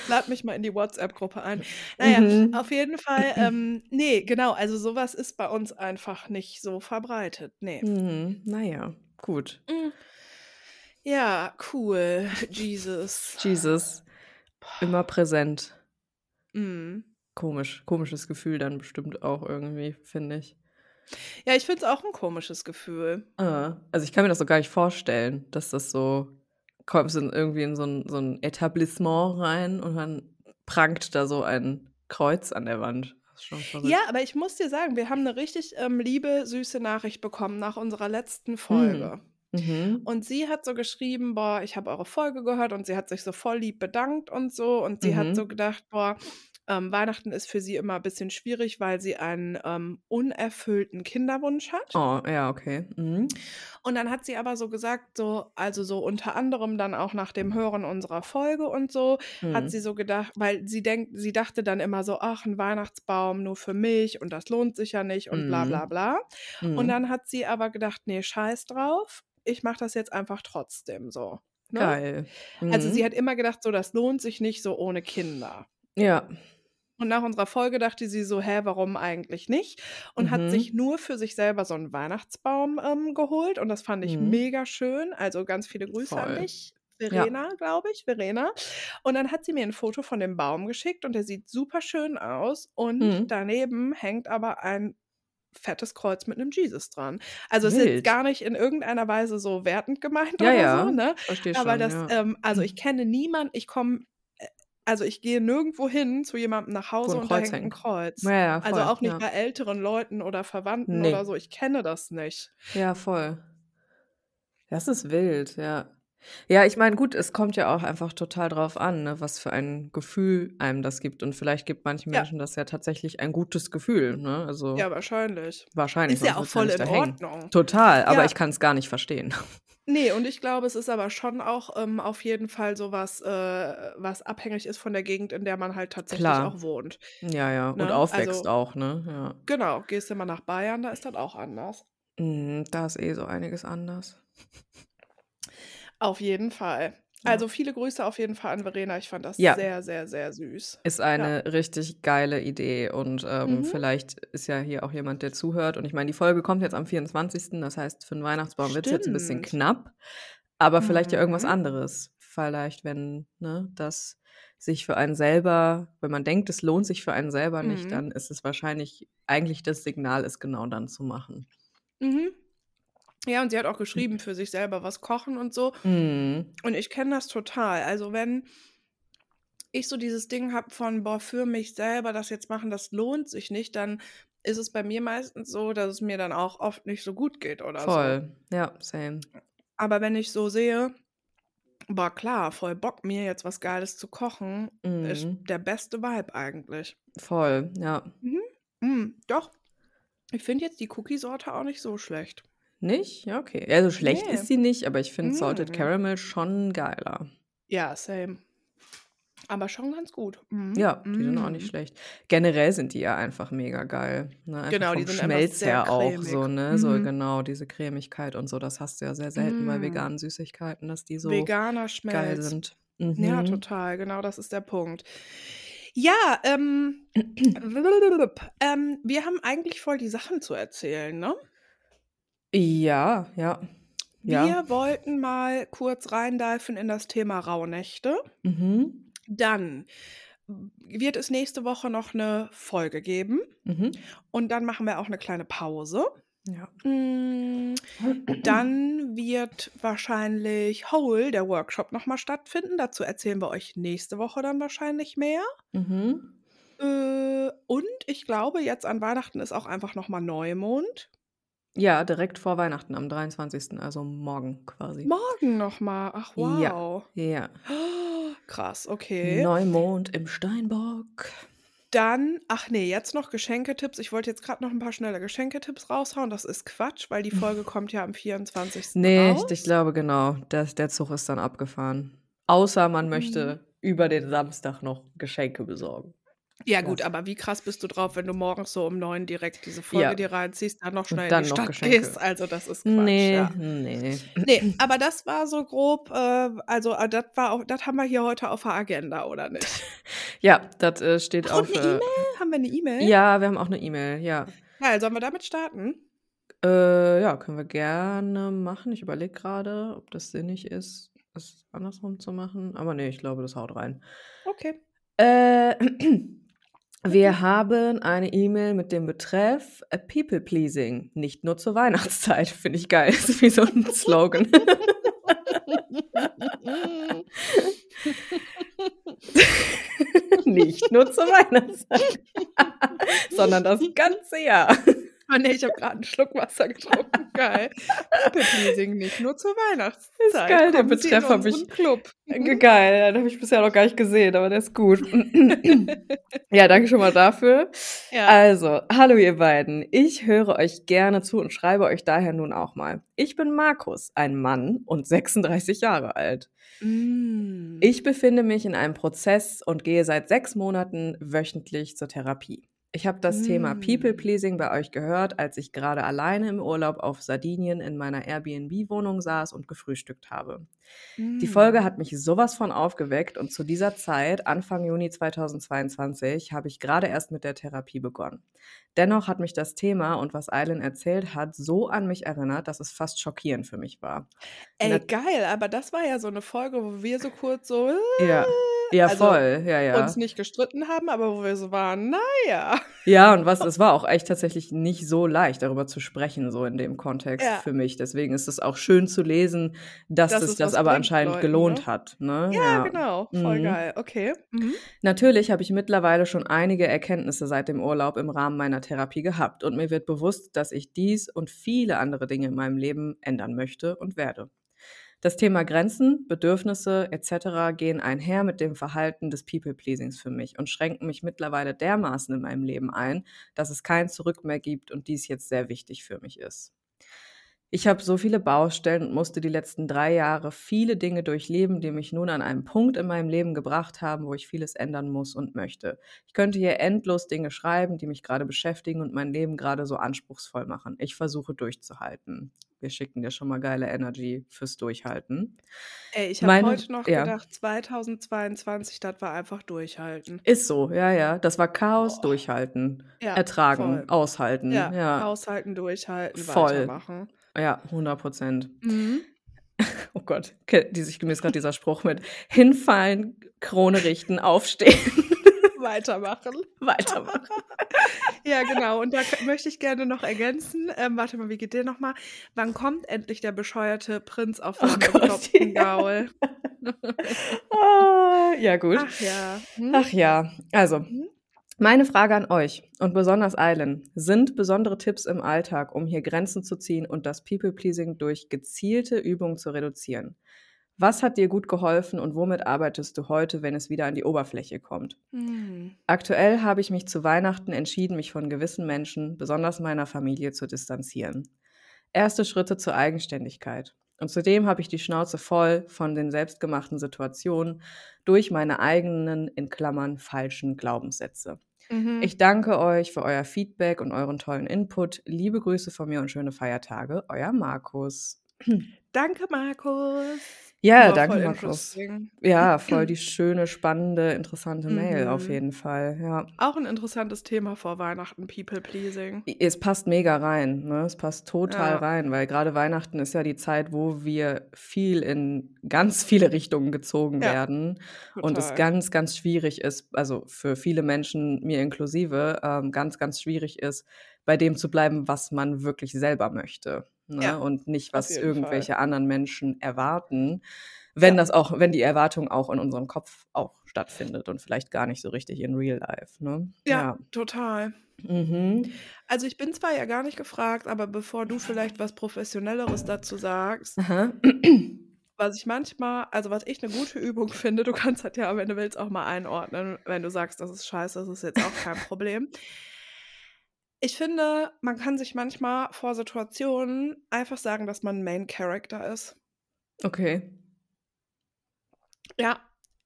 Lad mich mal in die WhatsApp-Gruppe ein. Naja, Mhm. auf jeden Fall, ähm, nee, genau, also sowas ist bei uns einfach nicht so verbreitet. Nee. Mhm, naja, gut. Mm. Ja, cool. Jesus. Jesus, immer präsent. Mm. Komisch, komisches Gefühl dann bestimmt auch irgendwie, finde ich. Ja, ich finde es auch ein komisches Gefühl. Ah, also ich kann mir das so gar nicht vorstellen, dass das so, kommst in irgendwie in so ein, so ein Etablissement rein und dann prangt da so ein Kreuz an der Wand. Ja, aber ich muss dir sagen, wir haben eine richtig ähm, liebe, süße Nachricht bekommen nach unserer letzten Folge. Mhm. Und sie hat so geschrieben, boah, ich habe eure Folge gehört und sie hat sich so voll lieb bedankt und so. Und sie Mhm. hat so gedacht, boah, ähm, Weihnachten ist für sie immer ein bisschen schwierig, weil sie einen ähm, unerfüllten Kinderwunsch hat. Oh, ja, okay. Mhm. Und dann hat sie aber so gesagt, so, also so unter anderem dann auch nach dem Hören unserer Folge und so, Mhm. hat sie so gedacht, weil sie denkt, sie dachte dann immer so, ach, ein Weihnachtsbaum nur für mich und das lohnt sich ja nicht und bla Mhm. bla bla. Und Mhm. dann hat sie aber gedacht, nee, scheiß drauf, ich mache das jetzt einfach trotzdem so. Ne? Geil. Also Mhm. sie hat immer gedacht, so, das lohnt sich nicht so ohne Kinder. Ja. Und nach unserer Folge dachte sie so, hä, warum eigentlich nicht? Und hat Mhm. sich nur für sich selber so einen Weihnachtsbaum ähm, geholt. Und das fand ich Mhm. mega schön. Also ganz viele Grüße Voll. an dich. Ja. Verena, glaube ich, Verena. Und dann hat sie mir ein Foto von dem Baum geschickt und der sieht super schön aus. Und Mhm. daneben hängt aber ein fettes Kreuz mit einem Jesus dran. Also es ist jetzt gar nicht in irgendeiner Weise so wertend gemeint Ja, oder ja. so, ne? Verstehe Aber schon. das, ja. ähm, also ich kenne niemanden, ich komme, also ich gehe nirgendwo hin zu jemandem nach Hause und da Kreuz hängt ein. Kreuz. ja, ja, voll. Also auch nicht ja. bei älteren Leuten oder Verwandten Nee. oder so. Ich kenne das nicht. Ja, voll. Das ist wild, ja. Ja, ich meine, gut, es kommt ja auch einfach total drauf an, ne, was für ein Gefühl einem das gibt. Und vielleicht gibt manchen Ja. Menschen das ja tatsächlich ein gutes Gefühl, ne? Also Ja, wahrscheinlich. wahrscheinlich. Ist ja sonst auch wird's voll nicht in da hängen. Ordnung. Total, aber Ja. ich kann es gar nicht verstehen. Nee, und ich glaube, es ist aber schon auch ähm, auf jeden Fall so was, äh, was abhängig ist von der Gegend, in der man halt tatsächlich Klar. auch wohnt. Ja, ja. Und Ne? aufwächst Also, auch, ne? Ja. genau, gehst du mal nach Bayern, da ist das auch anders. Mhm, da ist eh so einiges anders. Auf jeden Fall. Ja. Also viele Grüße auf jeden Fall an Verena. Ich fand das Ja. sehr, sehr, sehr süß. Ist Ja. eine richtig geile Idee und ähm, Mhm. vielleicht ist ja hier auch jemand, der zuhört. Und ich meine, die Folge kommt jetzt am 24. Das heißt, für einen Weihnachtsbaum wird es jetzt ein bisschen knapp. Aber vielleicht ja irgendwas Mhm. anderes. Vielleicht, wenn ne, das sich für einen selber, wenn man denkt, es lohnt sich für einen selber nicht, Mhm. dann ist es wahrscheinlich eigentlich das Signal, es genau dann zu machen. Mhm. Ja, und sie hat auch geschrieben, für sich selber was kochen und so. Mhm. Und ich kenne das total. Also wenn ich so dieses Ding habe von, boah, für mich selber das jetzt machen, das lohnt sich nicht, dann ist es bei mir meistens so, dass es mir dann auch oft nicht so gut geht oder so. Voll. Ja, same. Aber wenn ich so sehe, boah, klar, voll Bock, mir jetzt was Geiles zu kochen, ist Mhm. der beste Vibe eigentlich. Voll, ja. Mhm. Mm, doch. Ich finde jetzt die Cookie-Sorte auch nicht so schlecht. Nicht? Ja, okay. Also schlecht Nee. ist sie nicht, aber ich finde Salted Mm. Caramel schon geiler. Ja, same. Aber schon ganz gut. Mhm. Ja, die sind auch nicht Mhm. schlecht. Generell sind die ja einfach mega geil, ne? Einfach Genau, die sind einfach Schmelz sehr her auch cremig. so, ne? So Mhm. genau, diese Cremigkeit und so, das hast du ja sehr selten bei Mm. veganen Süßigkeiten, dass die so Veganer geil Schmelz. sind. Ja, Mhm. total, genau, das ist der Punkt. Ja, ähm, ähm, wir haben eigentlich voll die Sachen zu erzählen, ne? Ja, ja. Ja. Wir wollten mal kurz reindiven in das Thema Rauhnächte. Mhm. Dann wird es nächste Woche noch eine Folge geben Mhm. und dann machen wir auch eine kleine Pause. Ja. Mm, Dann wird wahrscheinlich Whole, der Workshop, nochmal stattfinden. Dazu erzählen wir euch nächste Woche dann wahrscheinlich mehr. Mhm. Äh, und ich glaube, jetzt an Weihnachten ist auch einfach nochmal Neumond. Ja, direkt vor Weihnachten am 23., also morgen quasi. Morgen nochmal. Ach, Ja. wow. Ja. Krass, okay. Neumond im Steinbock. Dann, ach nee, jetzt noch Geschenketipps. Ich wollte jetzt gerade noch ein paar schnelle Geschenketipps raushauen. Das ist Quatsch, weil die Folge kommt ja am 24. Nee, raus. ich, ich glaube genau, das, der Zug ist dann abgefahren. Außer man möchte über den Samstag noch Geschenke besorgen. Ja, gut, aber wie krass bist du drauf, wenn du morgens so um neun direkt diese Folge Ja. dir reinziehst, dann noch schnell dann in die Stadt Geschenke. gehst. Also, das ist Quatsch. nee, Ja. nee. Nee, aber das war so grob, äh, also äh, das war auch, das haben wir hier heute auf der Agenda, oder nicht? Ja, das äh, steht Ach, auf. und eine Äh, E-Mail? Haben wir eine E-Mail? ja, wir haben auch eine E-Mail, ja. Geil, sollen wir damit starten? Äh, ja, können wir gerne machen. Ich überlege gerade, ob das sinnig ist, es andersrum zu machen. Aber nee, ich glaube, das haut rein. Okay. Äh, wir haben eine E-Mail mit dem Betreff äh, People Pleasing. Nicht nur zur Weihnachtszeit. Finde ich geil. Das ist wie so ein Slogan. Nicht nur zur Weihnachtszeit, sondern das ganze Jahr. Oh nee, ich habe gerade einen Schluck Wasser getrunken. Geil. People Pleasing, nicht nur zur Weihnachtszeit. Ist geil, den Kommen Sie Betreff in hab ich- Club. Geil, den habe ich bisher noch gar nicht gesehen, aber der ist gut. ja, danke schon mal dafür. Ja. Also, hallo ihr beiden. Ich höre euch gerne zu und schreibe euch daher nun auch mal. Ich bin Markus, ein Mann und 36 Jahre alt. Mm. Ich befinde mich in einem Prozess und gehe seit sechs Monaten wöchentlich zur Therapie. Ich habe das Thema Mm. People Pleasing bei euch gehört, als ich gerade alleine im Urlaub auf Sardinien in meiner Airbnb-Wohnung saß und gefrühstückt habe. Die Mm. Folge hat mich sowas von aufgeweckt und zu dieser Zeit, Anfang Juni 2022, habe ich gerade erst mit der Therapie begonnen. Dennoch hat mich das Thema und was Eileen erzählt hat, so an mich erinnert, dass es fast schockierend für mich war. Ey, geil, aber das war ja so eine Folge, wo wir so kurz so Ja, ja, Also, voll, ja, ja. uns nicht gestritten haben, aber wo wir so waren, naja. Ja, und was, es war auch echt tatsächlich nicht so leicht, darüber zu sprechen, so in dem Kontext Ja. für mich. Deswegen ist es auch schön zu lesen, dass Dass es das aber anscheinend Leuten, gelohnt ne? hat. Ne? Ja, genau, voll Mhm. geil. Okay. Mhm. Natürlich habe ich mittlerweile schon einige Erkenntnisse seit dem Urlaub im Rahmen meiner Therapie gehabt und mir wird bewusst, dass ich dies und viele andere Dinge in meinem Leben ändern möchte und werde. Das Thema Grenzen, Bedürfnisse etc. gehen einher mit dem Verhalten des People-Pleasings für mich und schränken mich mittlerweile dermaßen in meinem Leben ein, dass es kein Zurück mehr gibt und dies jetzt sehr wichtig für mich ist. Ich habe so viele Baustellen und musste die letzten drei Jahre viele Dinge durchleben, die mich nun an einen Punkt in meinem Leben gebracht haben, wo ich vieles ändern muss und möchte. Ich könnte hier endlos Dinge schreiben, die mich gerade beschäftigen und mein Leben gerade so anspruchsvoll machen. Ich versuche durchzuhalten. Wir schicken dir schon mal geile Energy fürs Durchhalten. Ey, ich habe heute noch ja. gedacht, 2022, das war einfach durchhalten. Ist so, ja, ja. Das war Chaos, Boah. durchhalten, Ja, ertragen, voll. aushalten. Ja, Ja, aushalten, durchhalten, Voll. weitermachen. ja, 100 Prozent. Mhm. Oh Gott, die sich ist gerade dieser Spruch mit hinfallen, Krone richten, aufstehen, Weitermachen. weitermachen. Ja, genau. Und da möchte ich gerne noch ergänzen. Ähm, warte mal, wie geht der nochmal? Wann kommt endlich der bescheuerte Prinz auf Oh seinem Gott, ja. Gaul? Ah, ja, gut. Ach ja. Hm? Ach ja, also Mhm. meine Frage an euch und besonders Eilen, sind besondere Tipps im Alltag, um hier Grenzen zu ziehen und das People-Pleasing durch gezielte Übungen zu reduzieren? Was hat dir gut geholfen und womit arbeitest du heute, wenn es wieder an die Oberfläche kommt? Hm. Aktuell habe ich mich zu Weihnachten entschieden, mich von gewissen Menschen, besonders meiner Familie, zu distanzieren. Erste Schritte zur Eigenständigkeit. Und zudem habe ich die Schnauze voll von den selbstgemachten Situationen durch meine eigenen, in Klammern, falschen Glaubenssätze. Mhm. Ich danke euch für euer Feedback und euren tollen Input. Liebe Grüße von mir und schöne Feiertage. Euer Markus. Danke, Markus. Ja, danke, Markus. Ja, voll die schöne, spannende, interessante Mail auf Mhm. jeden Fall. Ja. Auch ein interessantes Thema vor Weihnachten, People Pleasing. Es passt mega rein, ne? Es passt total Ja. rein, weil gerade Weihnachten ist ja die Zeit, wo wir viel in ganz viele Richtungen gezogen Ja, werden und es total. ganz, ganz schwierig ist, also für viele Menschen, mir inklusive, ähm, ganz, ganz schwierig ist, bei dem zu bleiben, was man wirklich selber möchte. Ne? Ja, Und nicht, was jeden Fall. irgendwelche anderen Menschen erwarten. Wenn Ja. das auch, wenn die Erwartung auch in unserem Kopf auch stattfindet und vielleicht gar nicht so richtig in real life. Ne? Ja, total. Mhm. Also ich bin zwar ja gar nicht gefragt, aber bevor du vielleicht was Professionelleres dazu sagst, Aha. was ich manchmal, also was ich eine gute Übung finde, du kannst das ja, wenn du willst, auch mal einordnen, wenn du sagst, das ist scheiße, das ist jetzt auch kein Problem. Ich finde, man kann sich manchmal vor Situationen einfach sagen, dass man Main Character ist. Okay. Ja,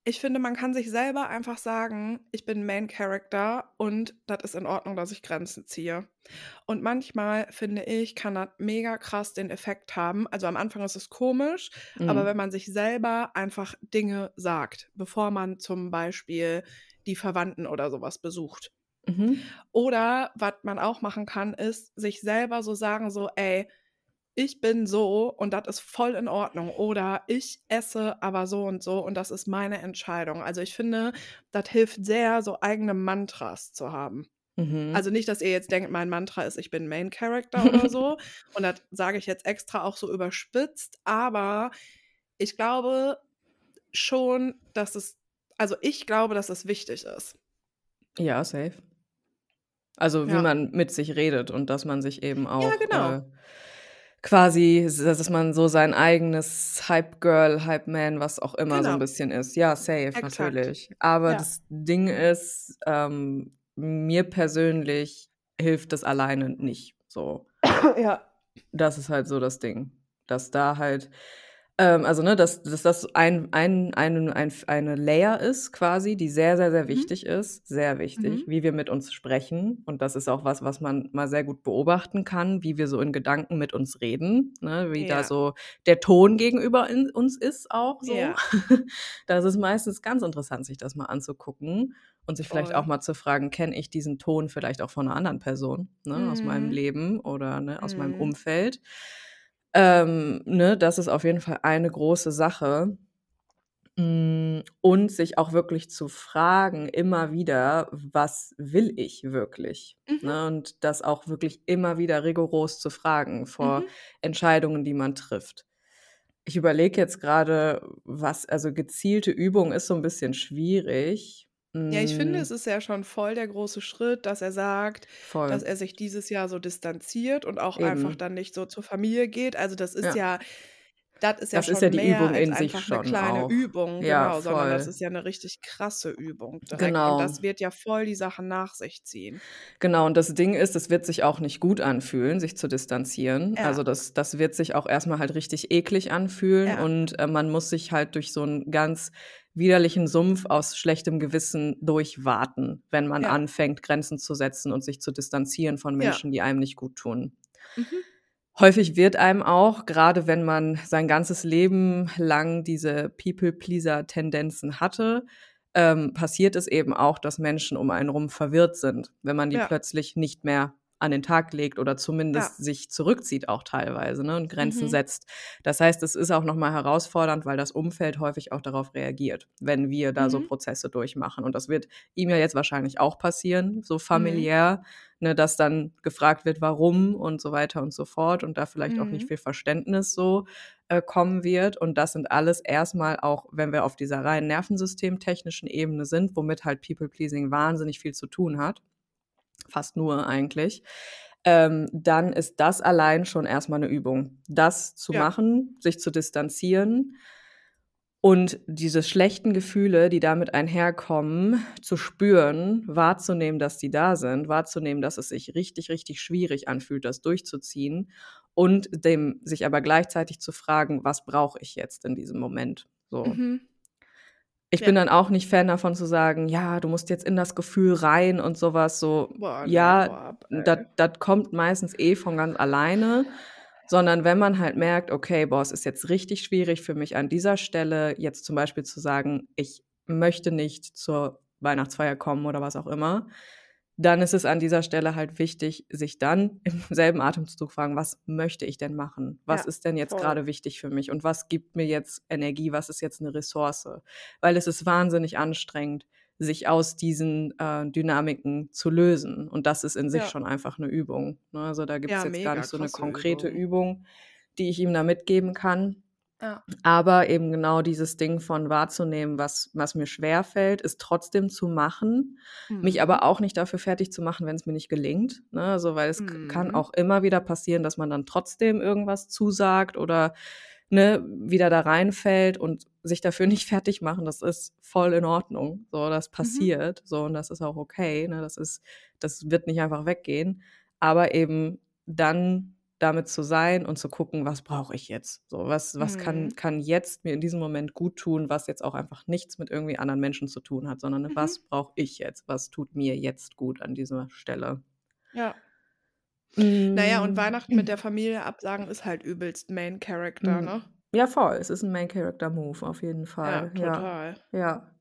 ich finde, man kann sich selber einfach sagen, ich bin Main Character und das ist in Ordnung, dass ich Grenzen ziehe. Und manchmal finde ich, kann das mega krass den Effekt haben. Also am Anfang ist es komisch, aber Mhm. wenn man sich selber einfach Dinge sagt, bevor man zum Beispiel die Verwandten oder sowas besucht. Mhm. Oder was man auch machen kann, ist sich selber so sagen, so, ey, ich bin so und das ist voll in Ordnung. Oder ich esse aber so und so und das ist meine Entscheidung. Also ich finde, das hilft sehr, so eigene Mantras zu haben. Mhm. Also nicht, dass ihr jetzt denkt, mein Mantra ist, ich bin Main Character oder so. und das sage ich jetzt extra auch so überspitzt. Aber ich glaube schon, dass es, also ich glaube, dass es wichtig ist. Ja, safe. Also wie Ja. man mit sich redet und dass man sich eben auch Ja, genau. äh, quasi, dass man so sein eigenes Hype-Girl, Hype-Man, was auch immer so Genau. ein bisschen ist. Ja, safe, Exakt. natürlich. Aber Ja. das Ding ist, ähm, mir persönlich hilft das alleine nicht so. ja. Das ist halt so das Ding. Dass da halt, ähm, also ne, dass, dass das ein, ein, ein, ein, eine Layer ist quasi, die sehr, sehr, sehr Mhm. wichtig ist. Sehr wichtig, Mhm. wie wir mit uns sprechen. Und das ist auch was, was man mal sehr gut beobachten kann, wie wir so in Gedanken mit uns reden. Ne? Wie da Ja. so der Ton gegenüber in, uns ist auch so. Ja. das ist meistens ganz interessant, sich das mal anzugucken und sich vielleicht Voll. auch mal zu fragen, kenne ich diesen Ton vielleicht auch von einer anderen Person, ne, aus meinem Mhm. Leben oder ne, aus meinem Mhm. Umfeld. Ähm, ne, das ist auf jeden Fall eine große Sache. Mm, Und sich auch wirklich zu fragen, immer wieder, was will ich wirklich? Mhm. Ne? Und das auch wirklich immer wieder rigoros zu fragen vor Mhm. Entscheidungen, die man trifft. Ich überlege jetzt gerade, was, also gezielte Übung ist so ein bisschen schwierig. Ja, ich finde, Mm, es ist ja schon voll der große Schritt, dass er sagt, dass Voll. er sich dieses Jahr so distanziert und auch einfach Eben. dann nicht so zur Familie geht. Also das ist Ja. ja, das ist ja Das ist ja die mehr Übung als in sich einfach eine schon kleine auch. Übung, Ja, genau, sondern das voll. ist ja eine richtig krasse Übung direkt. Und Genau. das wird ja voll die Sachen nach sich ziehen. Genau, und das Ding ist, es wird sich auch nicht gut anfühlen, sich zu distanzieren. Also Ja, das, das wird sich auch erstmal halt richtig eklig anfühlen ja, und äh, man muss sich halt durch so einen ganz widerlichen Sumpf aus schlechtem Gewissen durchwarten, wenn man ja, anfängt, Grenzen zu setzen und sich zu distanzieren von ja. Menschen, die einem nicht gut tun. Mhm. Häufig wird einem auch, gerade wenn man sein ganzes Leben lang diese People-Pleaser-Tendenzen hatte, ähm, passiert es eben auch, dass Menschen um einen rum verwirrt sind, wenn man die Ja, plötzlich nicht mehr an den Tag legt oder ja. zumindest sich zurückzieht auch teilweise ne, und Grenzen Mhm. setzt. Das heißt, es ist auch nochmal herausfordernd, weil das Umfeld häufig auch darauf reagiert, wenn wir da so Mhm. Prozesse durchmachen. Und das wird ihm ja jetzt wahrscheinlich auch passieren, so Mhm. familiär, ne, dass dann gefragt wird, warum und so weiter und so fort und da vielleicht auch nicht Mhm. viel Verständnis so äh, kommen wird. Und das sind alles erstmal auch, wenn wir auf dieser rein nervensystemtechnischen Ebene sind, womit halt People-Pleasing wahnsinnig viel zu tun hat, fast nur eigentlich, ähm, dann ist das allein schon erstmal eine Übung. Das zu Ja. machen, sich zu distanzieren und diese schlechten Gefühle, die damit einherkommen, zu spüren, wahrzunehmen, dass die da sind, wahrzunehmen, dass es sich richtig, richtig schwierig anfühlt, das durchzuziehen und dem sich aber gleichzeitig zu fragen, was brauche ich jetzt in diesem Moment? So. Mhm. Ich Ja. bin dann auch nicht Fan davon zu sagen, ja, du musst jetzt in das Gefühl rein und sowas so. Boah, ja, das kommt meistens eh von ganz alleine, sondern wenn man halt merkt, okay, boah, es ist jetzt richtig schwierig für mich an dieser Stelle jetzt zum Beispiel zu sagen, ich möchte nicht zur Weihnachtsfeier kommen oder was auch immer, dann ist es an dieser Stelle halt wichtig, sich dann im selben Atemzug zu fragen, was möchte ich denn machen? Was Ja, ist denn jetzt gerade wichtig für mich und was gibt mir jetzt Energie? Was ist jetzt eine Ressource? Weil es ist wahnsinnig anstrengend, sich aus diesen äh, Dynamiken zu lösen. Und das ist in sich Ja. schon einfach eine Übung. Ne? Also da gibt es Ja, jetzt gar nicht so eine konkrete Übung. Übung, die ich ihm da mitgeben kann. Ja. Aber eben genau dieses Ding von wahrzunehmen, was, was mir schwerfällt, ist trotzdem zu machen, mich Mhm. aber auch nicht dafür fertig zu machen, wenn es mir nicht gelingt. Ne? Also, weil es k- kann Mhm. auch immer wieder passieren, dass man dann trotzdem irgendwas zusagt oder ne, wieder da reinfällt und sich dafür nicht fertig machen. Das ist voll in Ordnung. So, das Mhm. passiert. So, und das ist auch okay. Ne? Das ist, das wird nicht einfach weggehen. Aber eben dann damit zu sein und zu gucken, was brauche ich jetzt? So, was, was kann, Mhm. kann jetzt mir in diesem Moment gut tun, was jetzt auch einfach nichts mit irgendwie anderen Menschen zu tun hat, sondern Mhm. was brauche ich jetzt? Was tut mir jetzt gut an dieser Stelle? Ja. Naja, und Mm. Weihnachten mit der Familie absagen ist halt übelst Main Character, Mm. ne? Ja, voll. Es ist ein Main Character Move, auf jeden Ja, Fall. Ja, total. ja.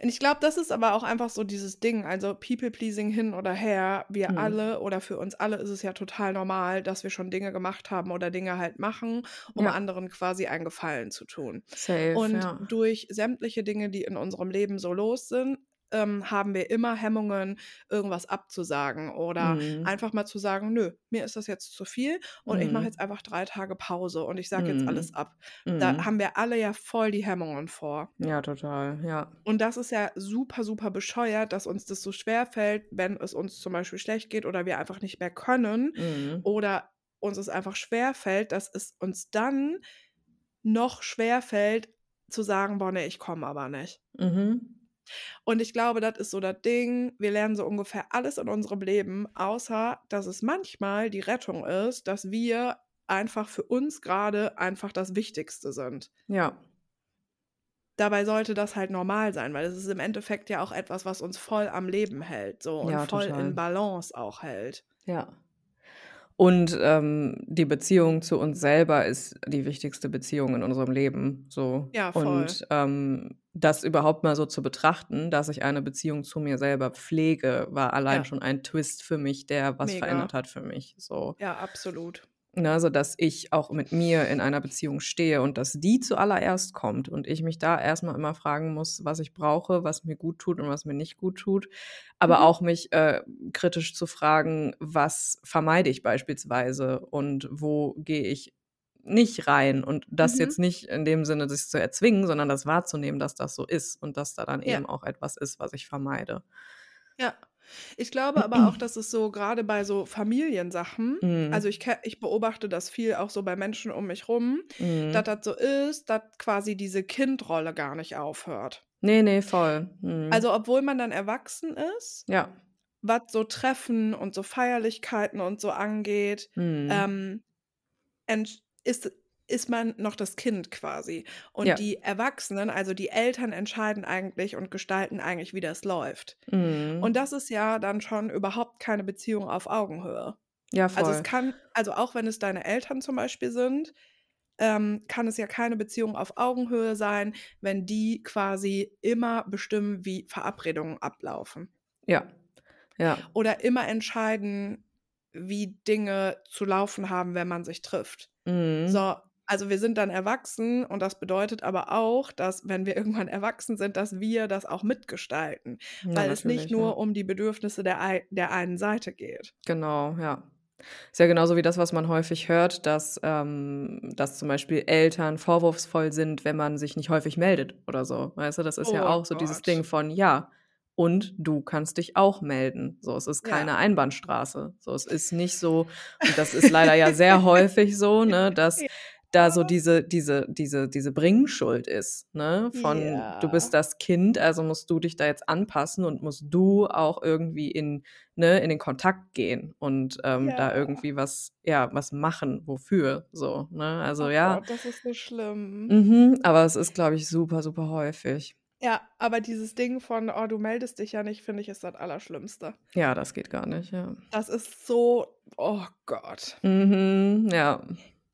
Und ich glaube, das ist aber auch einfach so dieses Ding, also People-Pleasing hin oder her, wir Hm. alle oder für uns alle ist es ja total normal, dass wir schon Dinge gemacht haben oder Dinge halt machen, um Ja. anderen quasi einen Gefallen zu tun. Safe, Und ja. durch sämtliche Dinge, die in unserem Leben so los sind, ähm, haben wir immer Hemmungen, irgendwas abzusagen oder Mhm. einfach mal zu sagen, nö, mir ist das jetzt zu viel und ich mache Mhm. jetzt einfach drei Tage Pause und ich sage jetzt alles Mhm. ab. Da Mhm. haben wir alle ja voll die Hemmungen vor. Ja, total, ja. Und das ist ja super, super bescheuert, dass uns das so schwer fällt, wenn es uns zum Beispiel schlecht geht oder wir einfach nicht mehr können Mhm. oder uns es einfach schwer fällt, dass es uns dann noch schwer fällt, zu sagen, boah, nee, ich komme aber nicht. Mhm. Und ich glaube, das ist so das Ding, wir lernen so ungefähr alles in unserem Leben, außer dass es manchmal die Rettung ist, dass wir einfach für uns gerade einfach das Wichtigste sind. Ja. Dabei sollte das halt normal sein, weil es ist im Endeffekt ja auch etwas, was uns voll am Leben hält, so und Ja, voll in Balance auch hält. Ja. Und ähm, die Beziehung zu uns selber ist die wichtigste Beziehung in unserem Leben. So. Ja, voll. Und ähm, das überhaupt mal so zu betrachten, dass ich eine Beziehung zu mir selber pflege, war allein Ja. schon ein Twist für mich, der was Mega. verändert hat für mich. So. Ja, absolut. Also, dass ich auch mit mir in einer Beziehung stehe und dass die zuallererst kommt und ich mich da erstmal immer fragen muss, was ich brauche, was mir gut tut und was mir nicht gut tut. Aber Mhm. auch mich äh, kritisch zu fragen, was vermeide ich beispielsweise und wo gehe ich nicht rein und das Mhm. jetzt nicht in dem Sinne, das zu erzwingen, sondern das wahrzunehmen, dass das so ist und dass da dann Ja. eben auch etwas ist, was ich vermeide. Ja. Ich glaube aber auch, dass es so gerade bei so Familiensachen, Mhm. also ich, ich beobachte das viel auch so bei Menschen um mich rum, Mhm. dass das so ist, dass quasi diese Kindrolle gar nicht aufhört. Nee, nee, voll. Mhm. Also obwohl man dann erwachsen ist, ja. was so Treffen und so Feierlichkeiten und so angeht, Mhm. ähm, ist, ist man noch das Kind quasi. Und Ja. die Erwachsenen, also die Eltern entscheiden eigentlich und gestalten eigentlich, wie das läuft. Mhm. Und das ist ja dann schon überhaupt keine Beziehung auf Augenhöhe. ja, voll. Also es kann, also auch wenn es deine Eltern zum Beispiel sind, ähm, kann es ja keine Beziehung auf Augenhöhe sein, wenn die quasi immer bestimmen, wie Verabredungen ablaufen. Ja. Ja. Oder immer entscheiden, wie Dinge zu laufen haben, wenn man sich trifft. Mhm. So, also wir sind dann erwachsen und das bedeutet aber auch, dass wenn wir irgendwann erwachsen sind, dass wir das auch mitgestalten, Ja, weil es nicht nur ja. um die Bedürfnisse der, der einen Seite geht. Genau, ja. Ist ja genauso wie das, was man häufig hört, dass, ähm, dass zum Beispiel Eltern vorwurfsvoll sind, wenn man sich nicht häufig meldet oder so. Weißt du, das ist ja Oh auch so dieses Gott. Ding von, ja, und du kannst dich auch melden. So, es ist Ja. keine Einbahnstraße. So, es ist nicht so, und das ist leider ja sehr häufig so, ne, dass, da so diese, diese, diese, diese Bringschuld ist, ne? Von Ja. du bist das Kind, also musst du dich da jetzt anpassen und musst du auch irgendwie in, ne, in den Kontakt gehen und ähm, da Ja. irgendwie was, ja, was machen, wofür, so, ne? Also Oh ja. Gott, das ist so schlimm. Mhm, aber es ist, glaube ich, super, super häufig. Ja, aber dieses Ding von: „Oh, du meldest dich ja nicht“, finde ich, ist das Allerschlimmste. Ja, das geht gar nicht, ja. Das ist so oh Gott. Mhm, ja.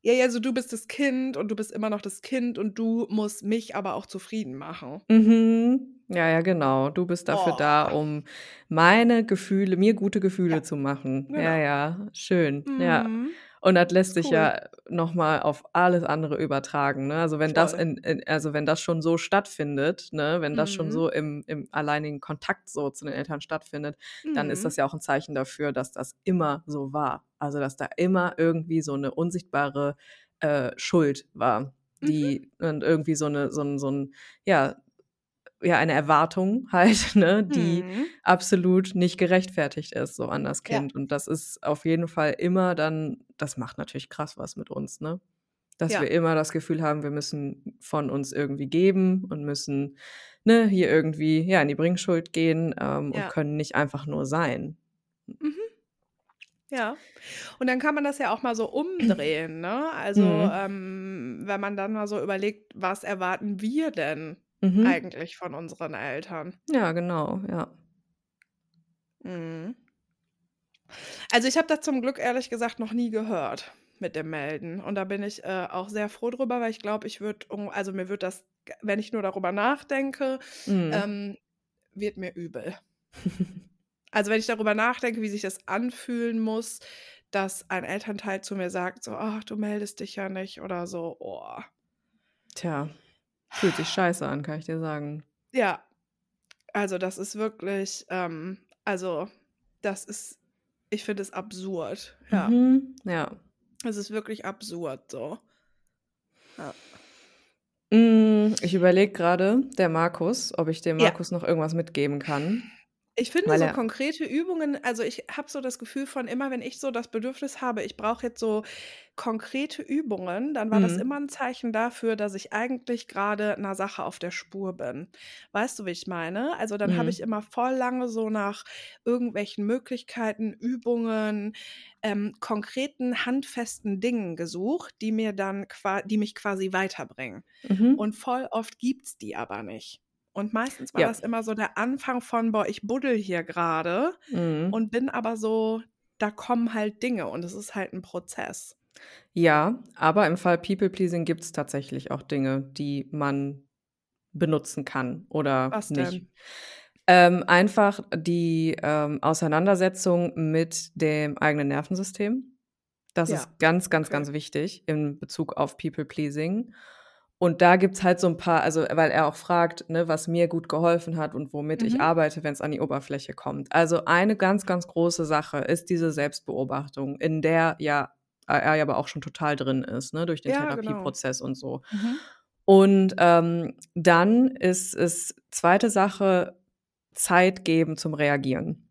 Ja, ja, so du bist das Kind und du bist immer noch das Kind und du musst mich aber auch zufrieden machen. Mhm. Ja, ja, genau. Du bist dafür da, Oh. um meine Gefühle mir gute Gefühle Ja, zu machen. Ja, genau. ja, schön, ja. Mhm. Und das lässt sich cool. ja noch mal auf alles andere übertragen, ne? Also, wenn das Voll. in in also, wenn das schon so stattfindet, ne, wenn das schon Mhm. so im im alleinigen Kontakt so zu den Eltern stattfindet, dann ist Mhm. das ja auch 'n Zeichen dafür, dass das immer so war. Also, dass da immer irgendwie so 'ne unsichtbare, äh, Schuld war, Mhm. die und irgendwie so 'ne so 'n so 'n ja ja, eine Erwartung halt, ne, die Mhm. absolut nicht gerechtfertigt ist so an das Ja. Kind. Und das ist auf jeden Fall immer dann das macht natürlich krass was mit uns, ne? Dass Ja. wir immer das Gefühl haben, wir müssen von uns irgendwie geben und müssen, ne, hier irgendwie, ja, in die Bringschuld gehen, ähm, und Ja. können nicht einfach nur sein. Mhm. Ja. Und dann kann man das ja auch mal so umdrehen, ne? Also, Mhm. ähm, wenn man dann mal so überlegt, was erwarten wir denn Mhm. eigentlich von unseren Eltern? Ja, genau, ja. Mhm. Also, ich habe das zum Glück ehrlich gesagt noch nie gehört mit dem Melden. Und da bin ich, äh, auch sehr froh drüber, weil ich glaube, ich würde also, mir wird das, wenn ich nur darüber nachdenke, Mhm. ähm, wird mir übel. Also, wenn ich darüber nachdenke, wie sich das anfühlen muss, dass ein Elternteil zu mir sagt so: „Ach, du meldest dich ja nicht“ oder so, oh. Tja, fühlt sich scheiße an, kann ich dir sagen. Ja. Also, das ist wirklich, ähm also, das ist ich finde es absurd, ja. Mhm, ja. Es ist wirklich absurd so. Ja. Hm, ich überlege grade, der Markus, ob ich dem Ja. Markus noch irgendwas mitgeben kann. Ich finde Weil so er konkrete Übungen also, ich habe so das Gefühl von immer, wenn ich so das Bedürfnis habe, ich brauche jetzt so konkrete Übungen, dann war das Mhm. immer 'n Zeichen dafür, dass ich eigentlich grade 'ner Sache auf der Spur bin. Weißt du, wie ich meine? Also, dann habe ich Mhm. immer voll lange so nach irgendwelchen Möglichkeiten, Übungen, ähm, konkreten, handfesten Dingen gesucht, die mir dann qua die mich quasi weiterbringen. Mhm. Und voll oft gibt's die aber nicht. Und meistens war Ja. das immer so der Anfang von: „Boah, ich buddel hier grade Mhm. und bin aber so da kommen halt Dinge und es ist halt 'n Prozess.“ Ja, aber im Fall People Pleasing gibt's tatsächlich auch Dinge, die man benutzen kann oder Was nicht. denn? Ähm, einfach die, ähm, Auseinandersetzung mit dem eigenen Nervensystem. Das Ja, ist ganz, ganz, okay. ganz wichtig in Bezug auf People Pleasing. Und da gibt's halt so 'n paar also, weil er auch fragt, ne, was mir gut geholfen hat und womit ich Mhm. arbeite, wenn's an die Oberfläche kommt. Also, eine ganz, ganz große Sache ist diese Selbstbeobachtung, in der ja er er ja aber auch schon total drin ist, ne, durch den Ja, genau. Therapieprozess und so. Mhm. Und, ähm, dann ist es zweite Sache, Zeit geben zum Reagieren.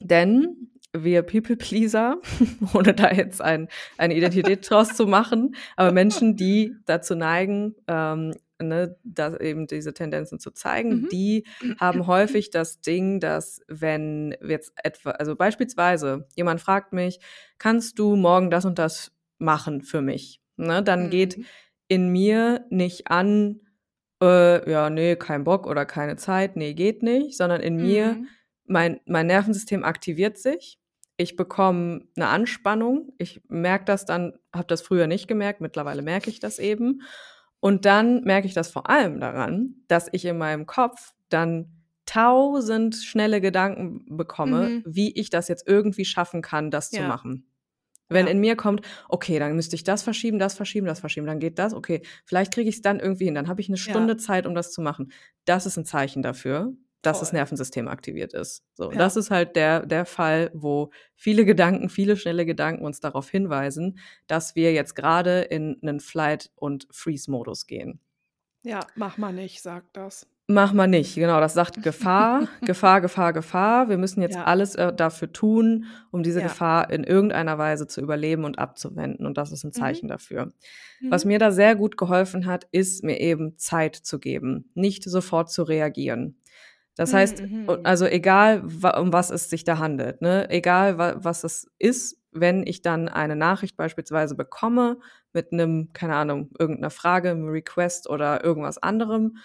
Denn wir People Pleaser, ohne da jetzt ein eine Identität draus zu machen, aber Menschen, die dazu neigen, ähm, ne, da eben diese Tendenzen zu zeigen, Mhm. die haben häufig das Ding, dass wenn jetzt etwa also, beispielsweise jemand fragt mich: „Kannst du morgen das und das machen für mich?“ Ne, dann geht Mhm. in mir nicht an, äh, „Ja, ne, kein Bock“ oder „Keine Zeit, ne, geht nicht“, sondern in mir Mhm. mein mein Nervensystem aktiviert sich. Ich bekomme 'ne Anspannung. Ich merke das dann habe das früher nicht gemerkt, mittlerweile merke ich das eben. Und dann merke ich das vor allem daran, dass ich in meinem Kopf dann tausend schnelle Gedanken bekomme, Mhm. wie ich das jetzt irgendwie schaffen kann, das zu Ja. machen. Wenn Ja. in mir kommt: „Okay, dann müsste ich das verschieben, das verschieben, das verschieben, dann geht das. Okay, vielleicht kriege ich's dann irgendwie hin. Dann habe ich 'ne Ja. Stunde Zeit, um das zu machen.“ Das ist 'n Zeichen dafür, dass das Voll. Nervensystem aktiviert ist. So, Ja. das ist halt der der Fall, wo viele Gedanken viele schnelle Gedanken uns darauf hinweisen, dass wir jetzt grade in 'nen Flight und Freeze Modus gehen. Ja, mach mal nicht, sagt das. Mach mal nicht, genau. Das sagt Gefahr, Gefahr, Gefahr, Gefahr. Wir müssen jetzt Ja. alles äh, dafür tun, um diese Ja. Gefahr in irgendeiner Weise zu überleben und abzuwenden. Und das ist ein Mhm. Zeichen dafür. Was Mhm. mir da sehr gut geholfen hat, ist mir eben Zeit zu geben, nicht sofort zu reagieren. Das heißt, Mhm, mhm. also egal, um was es sich da handelt, ne? egal wa was es ist, wenn ich dann eine Nachricht beispielsweise bekomme mit einem, keine Ahnung, irgendeiner Frage, einem Request oder irgendwas anderem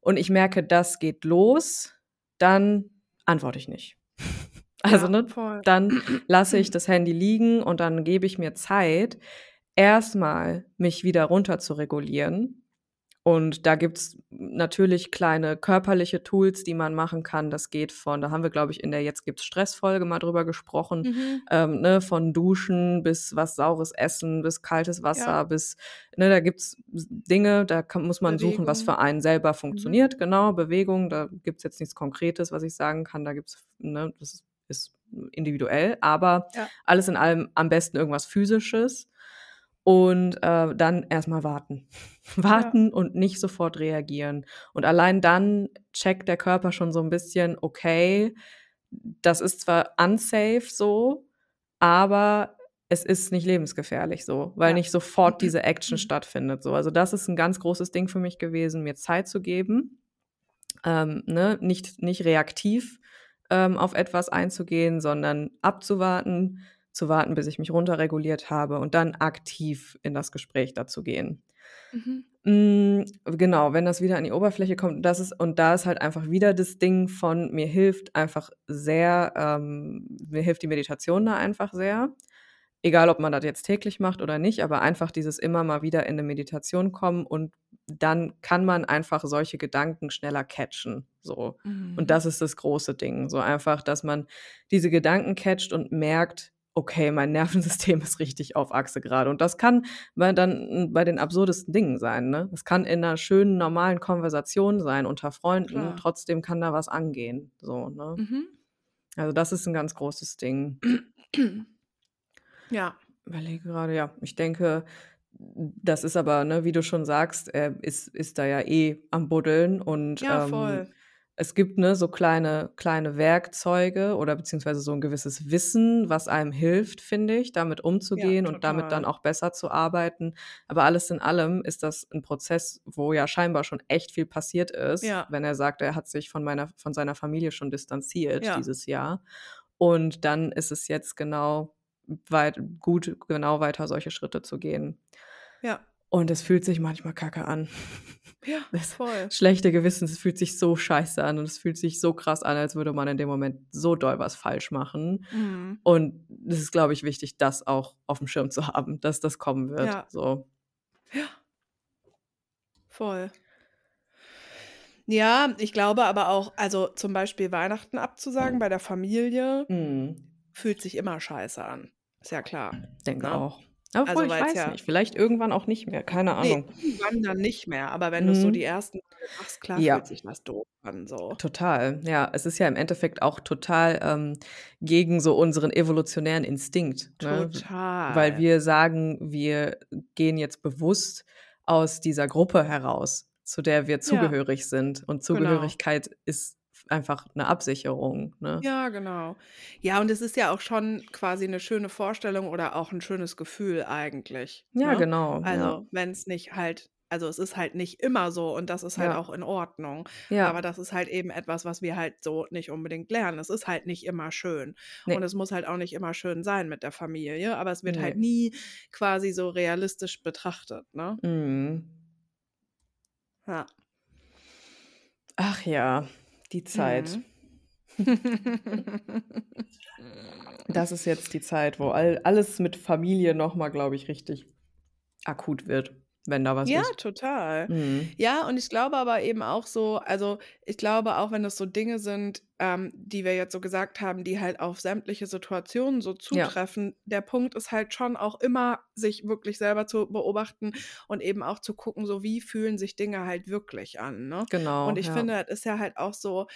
und ich merke, das geht los, dann antworte ich nicht. Also, Ja, ne, voll. dann lasse ich das Handy liegen und dann gebe ich mir Zeit, erstmal mich wieder runter zu regulieren. Und da gibt's natürlich kleine körperliche Tools, die man machen kann. Das geht von, da haben wir, glaube ich, in der Jetzt gibt's Stressfolge mal drüber gesprochen, Mhm. ähm, ne, von Duschen bis was saures Essen, bis kaltes Wasser, Ja. bis, ne, da gibt's Dinge, da kann, muss man suchen, was Bewegung. für einen selber Mhm. funktioniert. Genau, Bewegung, da gibt's jetzt nichts Konkretes, was ich sagen kann. Da gibt's, ne, das ist, ist individuell, aber Ja. alles in allem am besten irgendwas Physisches. Und äh, dann erstmal warten. warten und nicht sofort reagieren. Und allein dann checkt der Körper schon so ein bisschen, okay, das ist zwar unsafe so, aber es ist nicht lebensgefährlich so, weil Ja. nicht sofort diese Action Mhm. stattfindet. So. Also das ist ein ganz großes Ding für mich gewesen, mir Zeit zu geben, ähm, ne? nicht, nicht reaktiv ähm, auf etwas einzugehen, sondern abzuwarten, zu warten, bis ich mich runterreguliert habe und dann aktiv in das Gespräch dazu gehen. Mhm. Mm, genau, wenn das wieder an die Oberfläche kommt, das ist, und da ist halt einfach wieder das Ding von, mir hilft einfach sehr, ähm, mir hilft die Meditation da einfach sehr. Egal, ob man das jetzt täglich macht oder nicht, aber einfach dieses immer mal wieder in eine Meditation kommen und dann kann man einfach solche Gedanken schneller catchen. So. Mhm. Und das ist das große Ding. So einfach, dass man diese Gedanken catcht und merkt, okay, mein Nervensystem ist richtig auf Achse gerade. Und das kann bei, dann bei den absurdesten Dingen sein. Ne? Das kann in einer schönen, normalen Konversation sein unter Freunden. Klar. Trotzdem kann da was angehen. So, ne? Mhm. Also das ist ein ganz großes Ding. Ja. Überlege gerade, ja. Ich denke, das ist aber, ne, wie du schon sagst, er ist, ist da ja eh am Buddeln und Ja, ähm, voll. Es gibt ne, so kleine, kleine Werkzeuge oder beziehungsweise so ein gewisses Wissen, was einem hilft, finde ich, damit umzugehen und damit dann auch besser zu arbeiten. Aber alles in allem ist das ein Prozess, wo ja scheinbar schon echt viel passiert ist, Ja. wenn er sagt, er hat sich von meiner, von seiner Familie schon distanziert Ja. dieses Jahr. Und dann ist es jetzt genau weit, gut, genau weiter solche Schritte zu gehen. Ja. Und es fühlt sich manchmal kacke an. Ja, Das voll. schlechte Gewissen, es fühlt sich so scheiße an und es fühlt sich so krass an, als würde man in dem Moment so doll was falsch machen. Mhm. Und es ist, glaube ich, wichtig, das auch auf dem Schirm zu haben, dass das kommen wird. Ja. So. Voll. Ja, ich glaube aber auch, also zum Beispiel Weihnachten abzusagen bei der Familie Mhm. fühlt sich immer scheiße an. Ist ja klar. Denke Ne? auch. Obwohl, Also, ich weiß ja- nicht. Vielleicht irgendwann auch nicht mehr. Keine Nee, Ahnung. irgendwann dann nicht mehr. Aber wenn du so Mhm. die ersten machst, klar Ja. fühlt sich das doof an. So. Total. Ja, es ist ja im Endeffekt auch total ähm, gegen so unseren evolutionären Instinkt. Ne? Total. Weil wir sagen, wir gehen jetzt bewusst aus dieser Gruppe heraus, zu der wir zugehörig sind. Und Genau. Zugehörigkeit ist einfach eine Absicherung. Ne? Ja, genau. Ja, und es ist ja auch schon quasi eine schöne Vorstellung oder auch ein schönes Gefühl eigentlich. Ja, ne? genau. ja. Also, wenn es nicht halt, also es ist halt nicht immer so und das ist halt Ja. auch in Ordnung. ja. Aber das ist halt eben etwas, was wir halt so nicht unbedingt lernen. Es ist halt nicht immer schön. Nee. Und es muss halt auch nicht immer schön sein mit der Familie, aber es wird Nee. halt nie quasi so realistisch betrachtet, ne? Mhm. Ja. Ach ja, die Zeit. Mhm. Das ist jetzt die Zeit, wo all, alles mit Familie nochmal, glaube ich, richtig akut wird, wenn da was Ja, ist. total. Mhm. Ja, und ich glaube aber eben auch so, also ich glaube auch, wenn das so Dinge sind, ähm, die wir jetzt so gesagt haben, die halt auf sämtliche Situationen so Ja. zutreffen, der Punkt ist halt schon auch immer, sich wirklich selber zu beobachten und eben auch zu gucken, so wie fühlen sich Dinge halt wirklich an, ne? Genau. Und ich ja. finde, das ist ja halt auch so,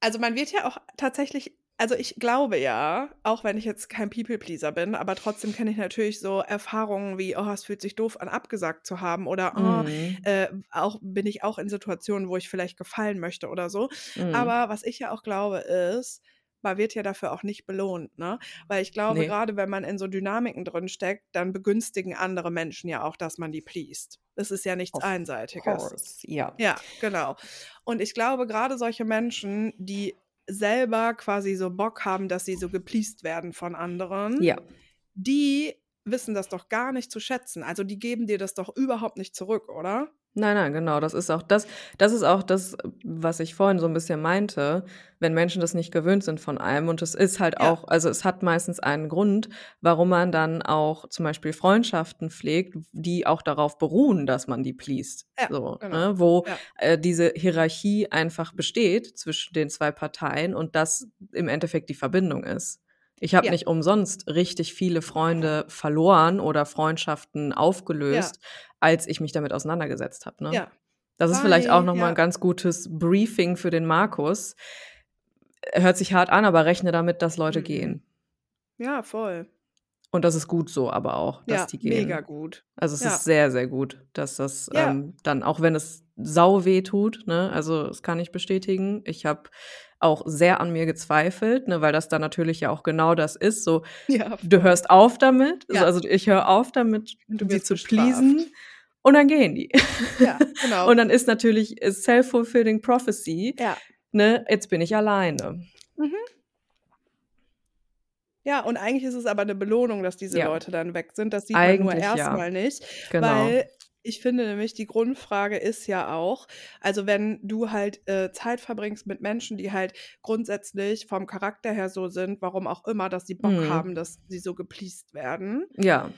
also man wird ja auch tatsächlich Also ich glaube ja, auch wenn ich jetzt kein People-Pleaser bin, aber trotzdem kenne ich natürlich so Erfahrungen wie, oh, es fühlt sich doof an, abgesagt zu haben oder oh, Mhm. äh, auch bin ich auch in Situationen, wo ich vielleicht gefallen möchte oder so. Mhm. Aber was ich ja auch glaube ist, man wird ja dafür auch nicht belohnt, ne? Weil ich glaube, Ne. gerade wenn man in so Dynamiken drin steckt, dann begünstigen andere Menschen ja auch, dass man die pleased. Das ist ja nichts Of Einseitiges. course, ja. Ja, genau. Und ich glaube, gerade solche Menschen, die selber quasi so Bock haben, dass sie so gepleased werden von anderen, Ja. die wissen das doch gar nicht zu schätzen. Also die geben dir das doch überhaupt nicht zurück, oder? Nein, nein, genau. Das ist auch das das ist auch das, was ich vorhin so ein bisschen meinte, wenn Menschen das nicht gewöhnt sind von einem und es ist halt Ja. auch also, es hat meistens einen Grund, warum man dann auch zum Beispiel Freundschaften pflegt, die auch darauf beruhen, dass man die pleased, Ja, so, genau. ne? Wo, Ja. äh, diese Hierarchie einfach besteht zwischen den 2 Parteien und das im Endeffekt die Verbindung ist. Ich habe Ja. nicht umsonst richtig viele Freunde verloren oder Freundschaften Ja. Als ich mich damit auseinandergesetzt habe, ne? Ja. Das ist vielleicht auch Weil noch mal ja. 'n ganz gutes Briefing für den Markus. Hört sich hart an, aber rechne damit, dass Leute Mhm. gehen. Ja, voll. Und das ist gut so aber auch, dass Ja, die gehen. mega gut. Also, es Ja. ist sehr, sehr gut, dass das, Ja. ähm, dann auch wenn es sau weh tut, ne, also, das kann ich bestätigen. Ich habe auch sehr an mir gezweifelt, ne, weil das dann natürlich ja auch genau das ist, so, Ja, du hörst auf damit, Ja. also, ich höre auf damit, du sie zu bestraft. pleasen und dann gehen die. Ja, genau. Und dann ist natürlich self-fulfilling prophecy, Ja. ne, jetzt bin ich alleine. Mhm. Ja, und eigentlich ist es aber 'ne Belohnung, dass diese Ja. Leute dann weg sind. Das sieht man nur Eigentlich ja. nicht, Genau. weil ich finde nämlich, die Grundfrage ist ja auch also, wenn du halt, äh, Zeit verbringst mit Menschen, die halt grundsätzlich vom Charakter her so sind, warum auch immer, dass sie Bock Mhm. haben, dass sie so gepleased werden Ja.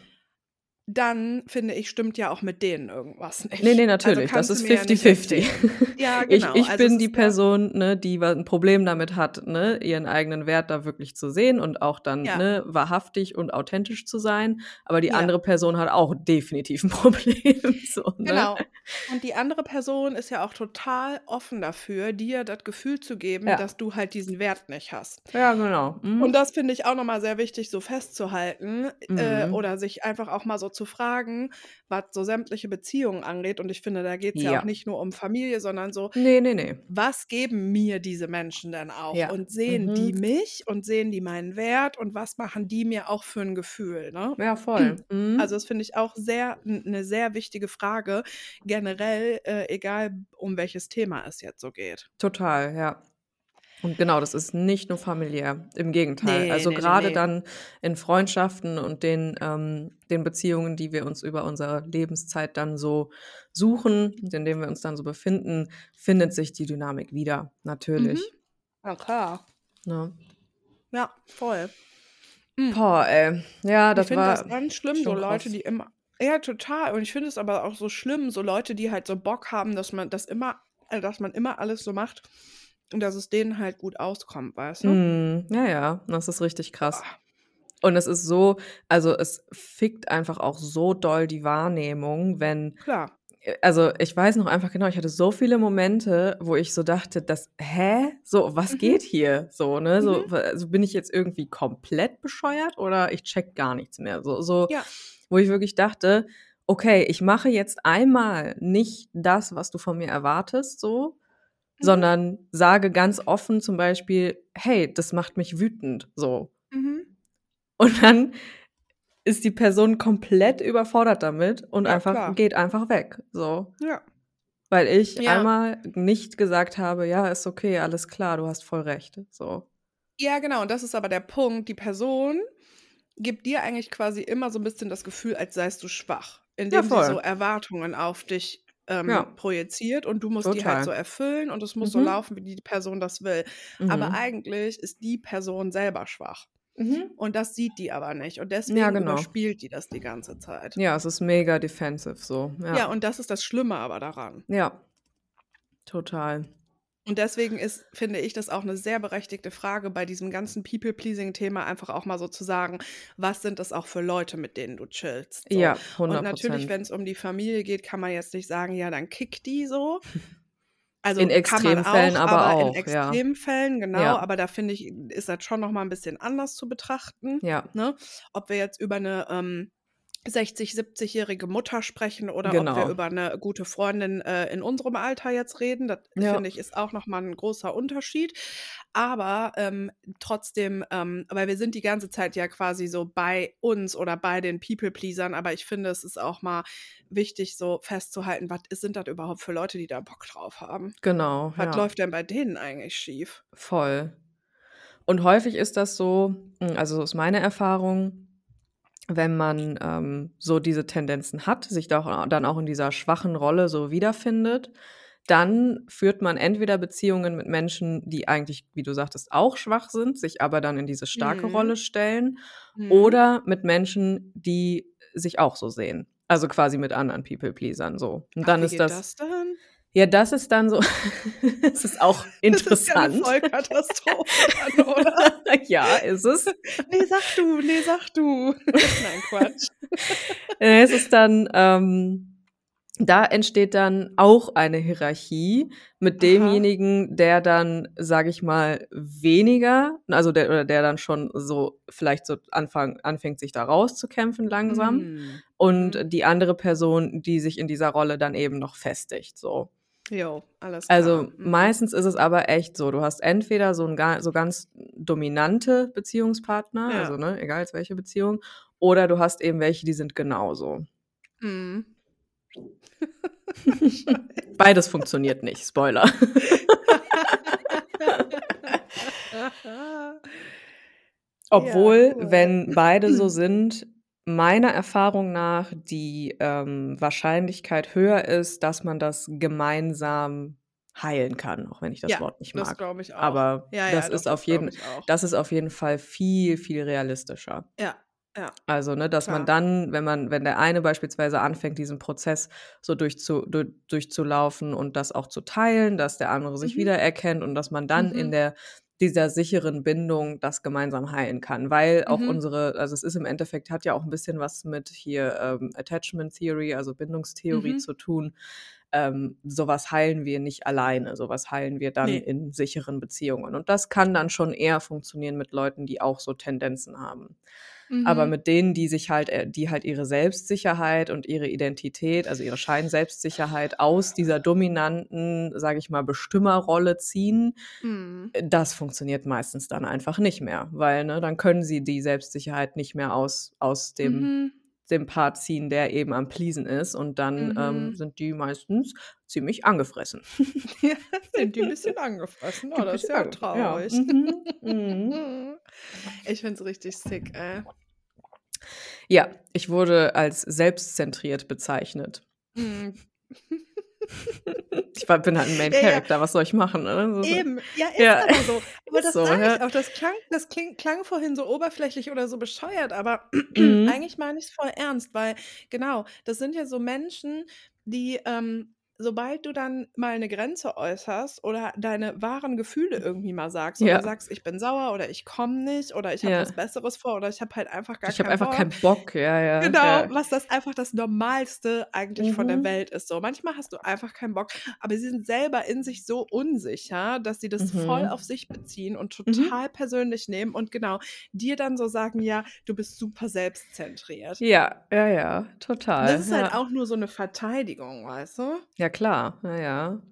Dann finde ich, stimmt ja auch mit denen irgendwas nicht. Ne, ne, Also, natürlich, das kannst du ist mir ja nicht 50-50. erzählen. Ja, Ich genau. ich Also, es bin die ja Person, ne, die wa 'n Problem damit hat, ne, ihren eigenen Wert da wirklich zu sehen und auch dann, Ja. ne, wahrhaftig und authentisch zu sein. Aber die Ja. andere Person hat auch definitiv 'n Problem, so, ne? Genau. Und die andere Person ist ja auch total offen dafür, dir das Gefühl zu geben, Ja. dass du halt diesen Wert nicht hast. Ja, genau. Und Mhm. das finde ich auch noch mal sehr wichtig, so festzuhalten, äh, Mhm. oder sich einfach auch mal so zu fragen, was so sämtliche Beziehungen angeht. Und ich finde, da geht's ja Ja. auch nicht nur um Familie, sondern so Ne, ne, ne. was geben mir diese Menschen denn auch? Ja. Und sehen die Mhm. mich und sehen die meinen Wert und was machen die mir auch für 'n Gefühl, ne? Ja, voll. Mhm. Also, das finde ich auch sehr 'n 'ne sehr wichtige Frage, generell, äh, egal um welches Thema es jetzt so geht. Total, ja. Und genau, das ist nicht nur familiär, im Gegenteil. Ne, Also, ne, ne, grade ne. dann in Freundschaften und den ähm, den Beziehungen, die wir uns über unsere Lebenszeit dann so suchen in denen wir uns dann so befinden, findet sich die Dynamik wieder, Mhm. natürlich, Ja, klar. ne? Ja, voll. Mhm. Boah, ey. Ja, Ich das finde das war ganz schlimm, so Leute, krass. die immer ja, total. Und ich finde es aber auch so schlimm, so Leute, die halt so Bock haben, dass man das immer äh, dass man immer alles so macht und dass es denen halt gut auskommt, weißt du? Mhm. Ja, ja, das ist richtig krass. Boah. Und es ist so also, es fickt einfach auch so doll die Wahrnehmung, wenn Klar. äh, also, ich weiß noch einfach genau, ich hatte so viele Momente, wo ich so dachte, das hä? So, was Mhm. geht hier? So, ne? So, Mhm. also, bin ich jetzt irgendwie komplett bescheuert oder ich checke gar nichts mehr? So so, Ja. wo ich wirklich dachte: „Okay, ich mache jetzt einmal nicht das, was du von mir erwartest, so. Sondern sage ganz offen zum Beispiel: ‚Hey, das macht mich wütend’“, so. Mhm. Und dann ist die Person komplett überfordert damit und Ja, einfach klar. geht einfach weg, so. Ja. Weil ich Ja. einmal nicht gesagt habe: „Ja, ist okay, alles klar, du hast voll recht“, so. Ja, genau. Und das ist aber der Punkt. Die Person gibt dir eigentlich quasi immer so 'n bisschen das Gefühl, als seist du schwach, Ja, indem sie so. Erwartungen auf dich, ähm, Ja. projiziert und du musst die halt so Total. erfüllen und es muss so Mhm. laufen, wie die Person das will. Aber Mhm. eigentlich ist die Person selber schwach. Mhm. Und das sieht die aber nicht. Und Ja, deswegen genau. überspielt die das die ganze Zeit. Ja, es ist mega defensive so, Ja, ja. und das ist das Schlimme aber daran. Ja. Total. Und deswegen ist, finde ich, das auch 'ne sehr berechtigte Frage bei diesem ganzen People-Pleasing-Thema einfach auch mal so zu sagen: „Was sind das auch für Leute, mit denen du chillst?“ So. Ja, Und natürlich, 100 %. wenn's um die Familie geht, kann man jetzt nicht sagen: „Ja, dann kick die so.“ Also In Extremfällen auch, aber aber in auch, ja. Extremfällen, genau, Ja. aber da finde ich, ist das schon noch mal 'n bisschen anders zu betrachten, Ja. ne? Ob wir jetzt über 'ne, ähm, 60, 70-jährige Mutter sprechen oder ob wir Genau. über 'ne gute Freundin, äh, in unserem Alter jetzt reden. Das Ja. finde ich, ist auch noch mal 'n großer Unterschied. Aber, ähm, trotzdem, ähm weil wir sind die ganze Zeit ja quasi so bei uns oder bei den People-Pleasern, aber ich finde, es ist auch mal wichtig, so festzuhalten, was ist sind das überhaupt für Leute, die da Bock drauf haben? Genau, Was ja. läuft denn bei denen eigentlich schief? Voll. Und häufig ist das so hm, also so ist meine Erfahrung, wenn man, ähm, so diese Tendenzen hat, sich doch a dann auch in dieser schwachen Rolle so wiederfindet, dann führt man entweder Beziehungen mit Menschen, die eigentlich, wie du sagtest, auch schwach sind, sich aber dann in diese starke Mhm. Rolle stellen Mhm. oder mit Menschen, die sich auch so sehen. Also quasi mit anderen People-Pleasern so. Und Ach, dann ist das das denn? Ja, das ist dann so es ist auch Das ist ja 'ne interessant. Vollkatastrophe oder? Ja, ist es. Ne, sag du, ne, sag du. Nein, Quatsch. Äh, es ist dann ähm, da entsteht dann auch eine Hierarchie mit demjenigen, der dann, sage ich mal, weniger also der oder der dann schon so vielleicht so anfang anfängt, sich da rauszukämpfen langsam Mhm. und Mhm. die andere Person, die sich in dieser Rolle dann eben noch festigt, so. Jo, alles klar. Also, meistens ist es aber echt so, du hast entweder so 'n ga so ganz dominante Beziehungspartner, Ja. also, ne, egal jetzt welche Beziehung, oder du hast eben welche, die sind genauso. Mhm. Beides funktioniert nicht, Spoiler. Obwohl, Ja, cool. wenn beide so sind, meiner Erfahrung nach die, ähm, Wahrscheinlichkeit höher ist, dass man das gemeinsam heilen kann, auch wenn ich das Ja, Wort nicht das mag. glaube ich auch. Aber Ja, ja, das doch, ist das auf jeden das ist auf jeden Fall viel, viel realistischer. Ja, ja. Also, ne, dass man Klar. dann, wenn man wenn der eine beispielsweise anfängt, diesen Prozess so durchzu du durchzulaufen und das auch zu teilen, dass der andere sich Mhm. wiedererkennt und dass man dann in Mhm. der dieser sicheren Bindung das gemeinsam heilen kann. Weil auch Mhm. unsere also, es ist im Endeffekt hat ja auch 'n bisschen was mit hier, ähm, Attachment Theory, also Bindungstheorie Mhm. zu tun. Ähm, so was heilen wir nicht alleine. So was heilen wir dann Ne. in sicheren Beziehungen. Und das kann dann schon eher funktionieren mit Leuten, die auch so Tendenzen haben. Aber Mhm. mit denen, die sich halt äh, die halt ihre Selbstsicherheit und ihre Identität, also ihre Scheinselbstsicherheit aus dieser dominanten, sage ich mal, Bestimmerrolle ziehen, Mhm. äh, das funktioniert meistens dann einfach nicht mehr, weil, ne, dann können sie die Selbstsicherheit nicht mehr aus aus dem Mhm. Dem Part ziehen, der eben am Pleasen ist und dann, ähm, Mhm. sind die meistens ziemlich angefressen. Ja, sind die 'n bisschen angefressen? Oh, das ist ja ange ja. traurig. Mhm. Mhm. Ich finde es richtig sick, ey. Ja, ich wurde als selbstzentriert bezeichnet. Ich bin halt 'n Main Ja, ja. Character, was soll ich machen, ne? Eben, ja, ist ja, aber so. Aber das so, sage ich ja. auch. Das klang das kling klang vorhin so oberflächlich oder so bescheuert, aber Mhm. eigentlich meine ich's voll ernst, weil genau, das sind ja so Menschen, die, ähm, sobald du dann mal 'ne Grenze äußerst oder deine wahren Gefühle irgendwie mal sagst oder Ja. sagst: „Ich bin sauer“ oder „Ich komme nicht“ oder „Ich habe Ja. was Besseres vor“ oder „Ich habe halt einfach gar Ich habe keinen einfach Bock. keinen Bock, ja, ja, Genau, ja. was das einfach das Normalste eigentlich von der Mhm. Welt ist so. Manchmal hast du einfach keinen Bock, aber sie sind selber in sich so unsicher, dass sie das voll Mhm. auf sich beziehen und Mhm. total persönlich nehmen und genau, dir dann so sagen: „Ja, du bist super selbstzentriert.“ Ja, ja, ja, total, Das ist halt auch nur so 'ne Verteidigung, weißt du? Ja klar, ja, ja.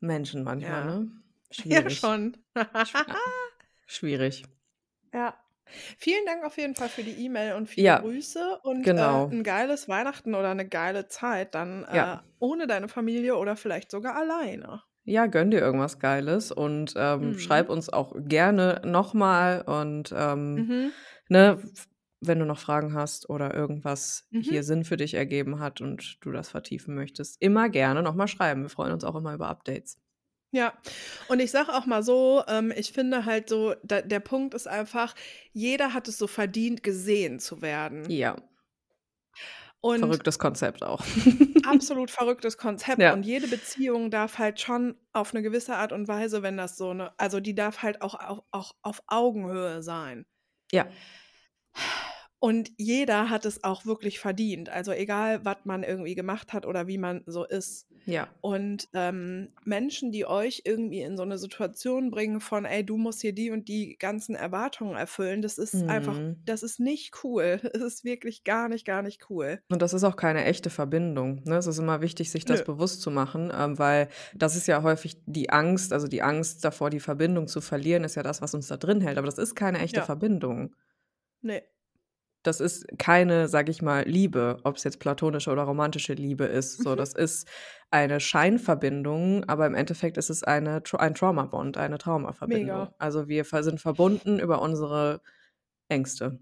Menschen manchmal, Ja. ne? Ja, Schwierig. schon. Schw ja, schwierig. Ja. Vielen Dank auf jeden Fall für die E-Mail und viele Ja, Grüße und, äh, genau. 'n geiles Weihnachten oder 'ne geile Zeit dann, äh, Ja. ohne deine Familie oder vielleicht sogar alleine. Ja, gönn dir irgendwas Geiles und, ähm, schreib Mhm. uns auch gerne noch mal und, ähm, Mhm. ne, wenn du noch Fragen hast oder irgendwas Mhm. hier Sinn für dich ergeben hat und du das vertiefen möchtest, immer gerne noch mal schreiben. Wir freuen uns auch immer über Updates. Ja, und ich sage auch mal so, ähm, ich finde halt so, da der Punkt ist einfach, jeder hat es so verdient, gesehen zu werden. Ja. Und Verrücktes Konzept auch. absolut verrücktes Konzept Ja. und jede Beziehung darf halt schon auf 'ne gewisse Art und Weise, wenn das so 'ne also, die darf halt auch auch auch auf Augenhöhe sein. Ja. Und jeder hat es auch wirklich verdient. Also egal, was man irgendwie gemacht hat oder wie man so ist. Ja. Und ähm, Menschen, die euch irgendwie in so eine Situation bringen von, ey, du musst hier die und die ganzen Erwartungen erfüllen, das ist einfach, Mhm. das ist nicht cool. Es ist wirklich gar nicht, gar nicht cool. Und das ist auch keine echte Verbindung. Ne? Es ist immer wichtig, sich das Nö. bewusst zu machen, ähm, weil das ist ja häufig die Angst, also die Angst davor, die Verbindung zu verlieren, ist ja das, was uns da drin hält. Aber das ist keine echte Ja. Verbindung. Nee. Das ist keine, sag ich mal, Liebe, ob es jetzt platonische oder romantische Liebe ist. So, Mhm. das ist eine Scheinverbindung, aber im Endeffekt ist es eine, ein Trauma-Bond, eine Traumaverbindung. Mega. Also wir sind verbunden über unsere Ängste.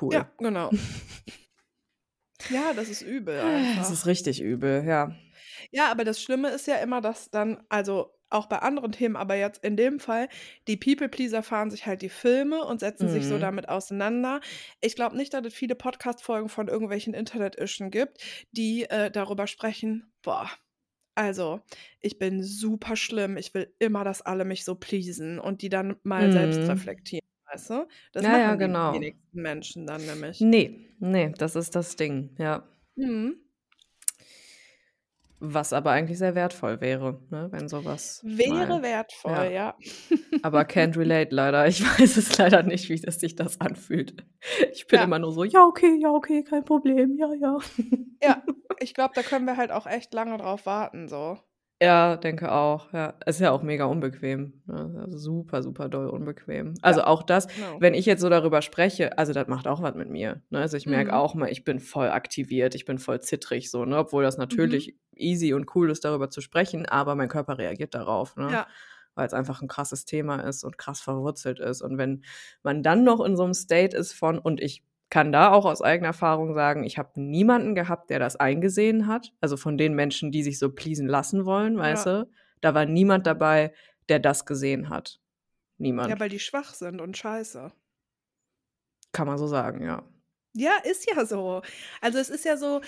Cool. Ja, genau. Ja, das ist übel Das einfach. ist richtig übel, ja. Ja, aber das Schlimme ist ja immer, dass dann, also auch bei anderen Themen, aber jetzt in dem Fall, die People-Pleaser fahren sich halt die Filme und setzen sich so Mhm. damit auseinander. Ich glaube nicht, dass es viele Podcast-Folgen von irgendwelchen Internet-Ischen gibt, die äh, darüber sprechen, boah, also ich bin super schlimm, ich will immer, dass alle mich so pleasen und die dann mal selbst Mhm. reflektieren, weißt du? Das Ja, machen ja, die genau. wenigsten Menschen dann nämlich. Nee, nee, das ist das Ding, ja. Mhm. Was aber eigentlich sehr wertvoll wäre, ne, wenn sowas Wäre mal wertvoll, ja. ja. Aber can't relate leider. Ich weiß es leider nicht, wie das sich das anfühlt. Ich bin Ja. immer nur so: „Ja, okay, ja, okay, kein Problem. Ja, ja.“ Ja, ich glaube, da können wir halt auch echt lange drauf warten, so. Ja, denke auch, ja. Ist ja auch mega unbequem, ne? Also super, super doll unbequem. Also Ja, auch das, genau. wenn ich jetzt so darüber spreche also das macht auch was mit mir, ne? Also ich merke Mhm. auch mal, ich bin voll aktiviert, ich bin voll zittrig so, ne? Obwohl das Mhm. natürlich easy und cool ist, darüber zu sprechen, aber mein Körper reagiert darauf, ne? Ja. Weil's einfach 'n krasses Thema ist und krass verwurzelt ist. Und wenn man dann noch in so 'nem State ist von und ich kann da auch aus eigener Erfahrung sagen, ich habe niemanden gehabt, der das eingesehen hat. Also von den Menschen, die sich so pleasen lassen wollen, weißt Ja. du? Da war niemand dabei, der das gesehen hat. Ja, Niemand. weil die schwach sind und scheiße. Kann man so sagen, ja. Ja, ist ja so. Also, es ist ja so,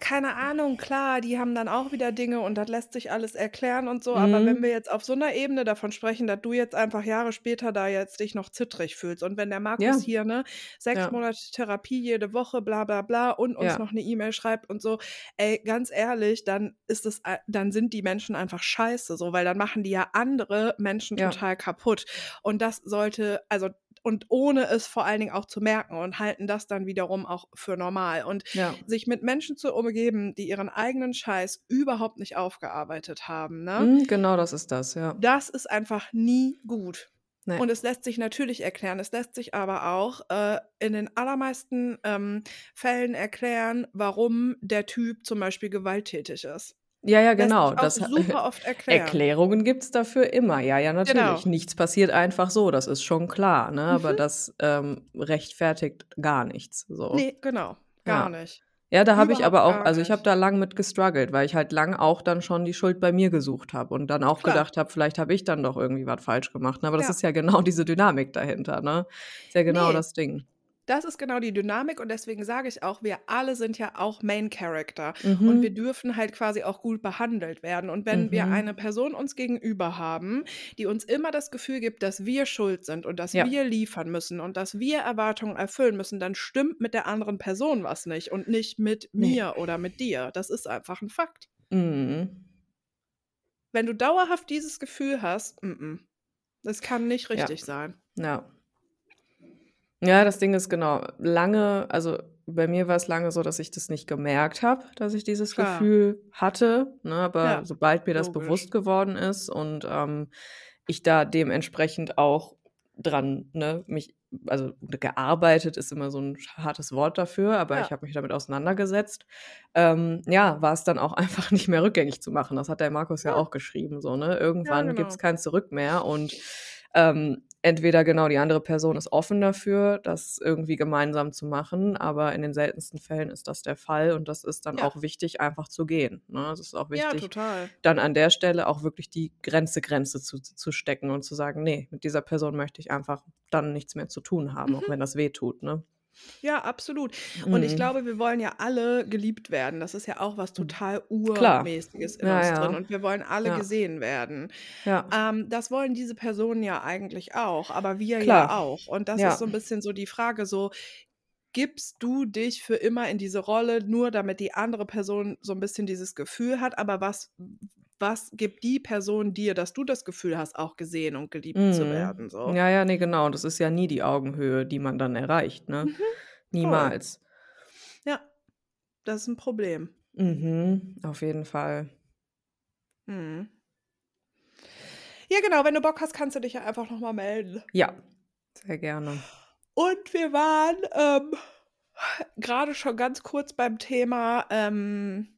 keine Ahnung, klar, die haben dann auch wieder Dinge und das lässt sich alles erklären und so, aber wenn Mhm. wir jetzt auf so 'ner Ebene davon sprechen, dass du jetzt einfach Jahre später da jetzt dich noch zittrig fühlst und wenn der Markus Ja. hier, ne, 6 Ja. Monate Therapie jede Woche, bla bla bla und uns Ja. noch 'ne E-Mail schreibt und so, ey, ganz ehrlich, dann ist es ei dann sind die Menschen einfach scheiße so, weil dann machen die ja andere Menschen total kaputt. Und das sollte also und ohne es vor allen Dingen auch zu merken und halten das dann wiederum auch für normal. Und Ja. sich mit Menschen zu umgeben, die ihren eigenen Scheiß überhaupt nicht aufgearbeitet haben, ne? Mhm, genau das ist das, ja. Das ist einfach nie gut. Ne. Und es lässt sich natürlich erklären. Es lässt sich aber auch, äh, in den allermeisten, ähm, Fällen erklären, warum der Typ zum Beispiel gewalttätig ist. Ja, ja, genau. Das ha super oft erklären. Erklärungen gibt's dafür immer. Ja, ja, Genau. natürlich. Nichts passiert einfach so, das ist schon klar, ne? Aber Mhm. das, ähm, rechtfertigt gar nichts, so. Ne, genau, gar Ja. nicht. Ja, da habe ich aber auch also ich habe da lang mit gestruggelt, weil ich halt lang auch dann schon die Schuld bei mir gesucht habe und dann auch Klar. gedacht habe, vielleicht habe ich dann doch irgendwie was falsch gemacht, ne? Aber das Ja. ist ja genau diese Dynamik dahinter, ne? Ist ja genau Ne. das Ding. Das ist genau die Dynamik und deswegen sage ich auch, wir alle sind ja auch Main Character und wir Mhm. dürfen halt quasi auch gut behandelt werden. Und wenn wir Mhm. eine Person uns gegenüber haben, die uns immer das Gefühl gibt, dass wir schuld sind und dass Ja. wir liefern müssen und dass wir Erwartungen erfüllen müssen, dann stimmt mit der anderen Person was nicht und nicht mit Ne. mir oder mit dir. Das ist einfach 'n Fakt. Mhm. Wenn du dauerhaft dieses Gefühl hast, mm, mm, das kann nicht Ja. richtig sein. Ja. Ja, das Ding ist genau, lange also bei mir war's lange so, dass ich das nicht gemerkt habe, dass ich dieses Klar. Gefühl hatte, ne? Aber Ja, sobald mir das logisch. bewusst geworden ist und, ähm, ich da dementsprechend auch dran, ne, mich also gearbeitet ist immer so 'n hartes Wort dafür, aber ich Ja. habe mich damit auseinandergesetzt. Ähm, ja, war's dann auch einfach nicht mehr rückgängig zu machen. Das hat der Markus ja Ja. auch geschrieben so, ne? Ja, Irgendwann gibt's genau. kein Zurück mehr und, ähm, entweder genau, die andere Person ist offen dafür, das irgendwie gemeinsam zu machen, aber in den seltensten Fällen ist das der Fall und das ist dann Ja. auch wichtig, einfach zu gehen, ne? Es ist auch Ja, wichtig, total. dann an der Stelle auch wirklich die Grenze Grenze zu zu stecken und zu sagen: „Ne, mit dieser Person möchte ich einfach dann nichts mehr zu tun haben, auch Mhm. wenn das wehtut“, ne? Ja, absolut. Und ich Mhm. glaube, wir wollen ja alle geliebt werden. Das ist ja auch was total Klar. Urmäßiges in Ja, uns ja. drin und wir wollen alle Ja. gesehen werden. Ja. Ähm, das wollen diese Personen ja eigentlich auch, aber wir ja Klar. auch. Und das Ja. ist so 'n bisschen so die Frage so, gibst du dich für immer in diese Rolle, nur damit die andere Person so ein bisschen dieses Gefühl hat, aber was was gibt die Person dir, dass du das Gefühl hast, auch gesehen und geliebt zu Mhm. werden, so? Ja, ja, ne, genau. Das ist ja nie die Augenhöhe, die man dann erreicht, ne? Mhm. Niemals. Ja, das ist 'n Problem. Mhm, auf jeden Fall. Mhm. Ja, genau, wenn du Bock hast, kannst du dich ja einfach noch mal melden. Ja, sehr gerne. Und wir waren, ähm, grade schon ganz kurz beim Thema, ähm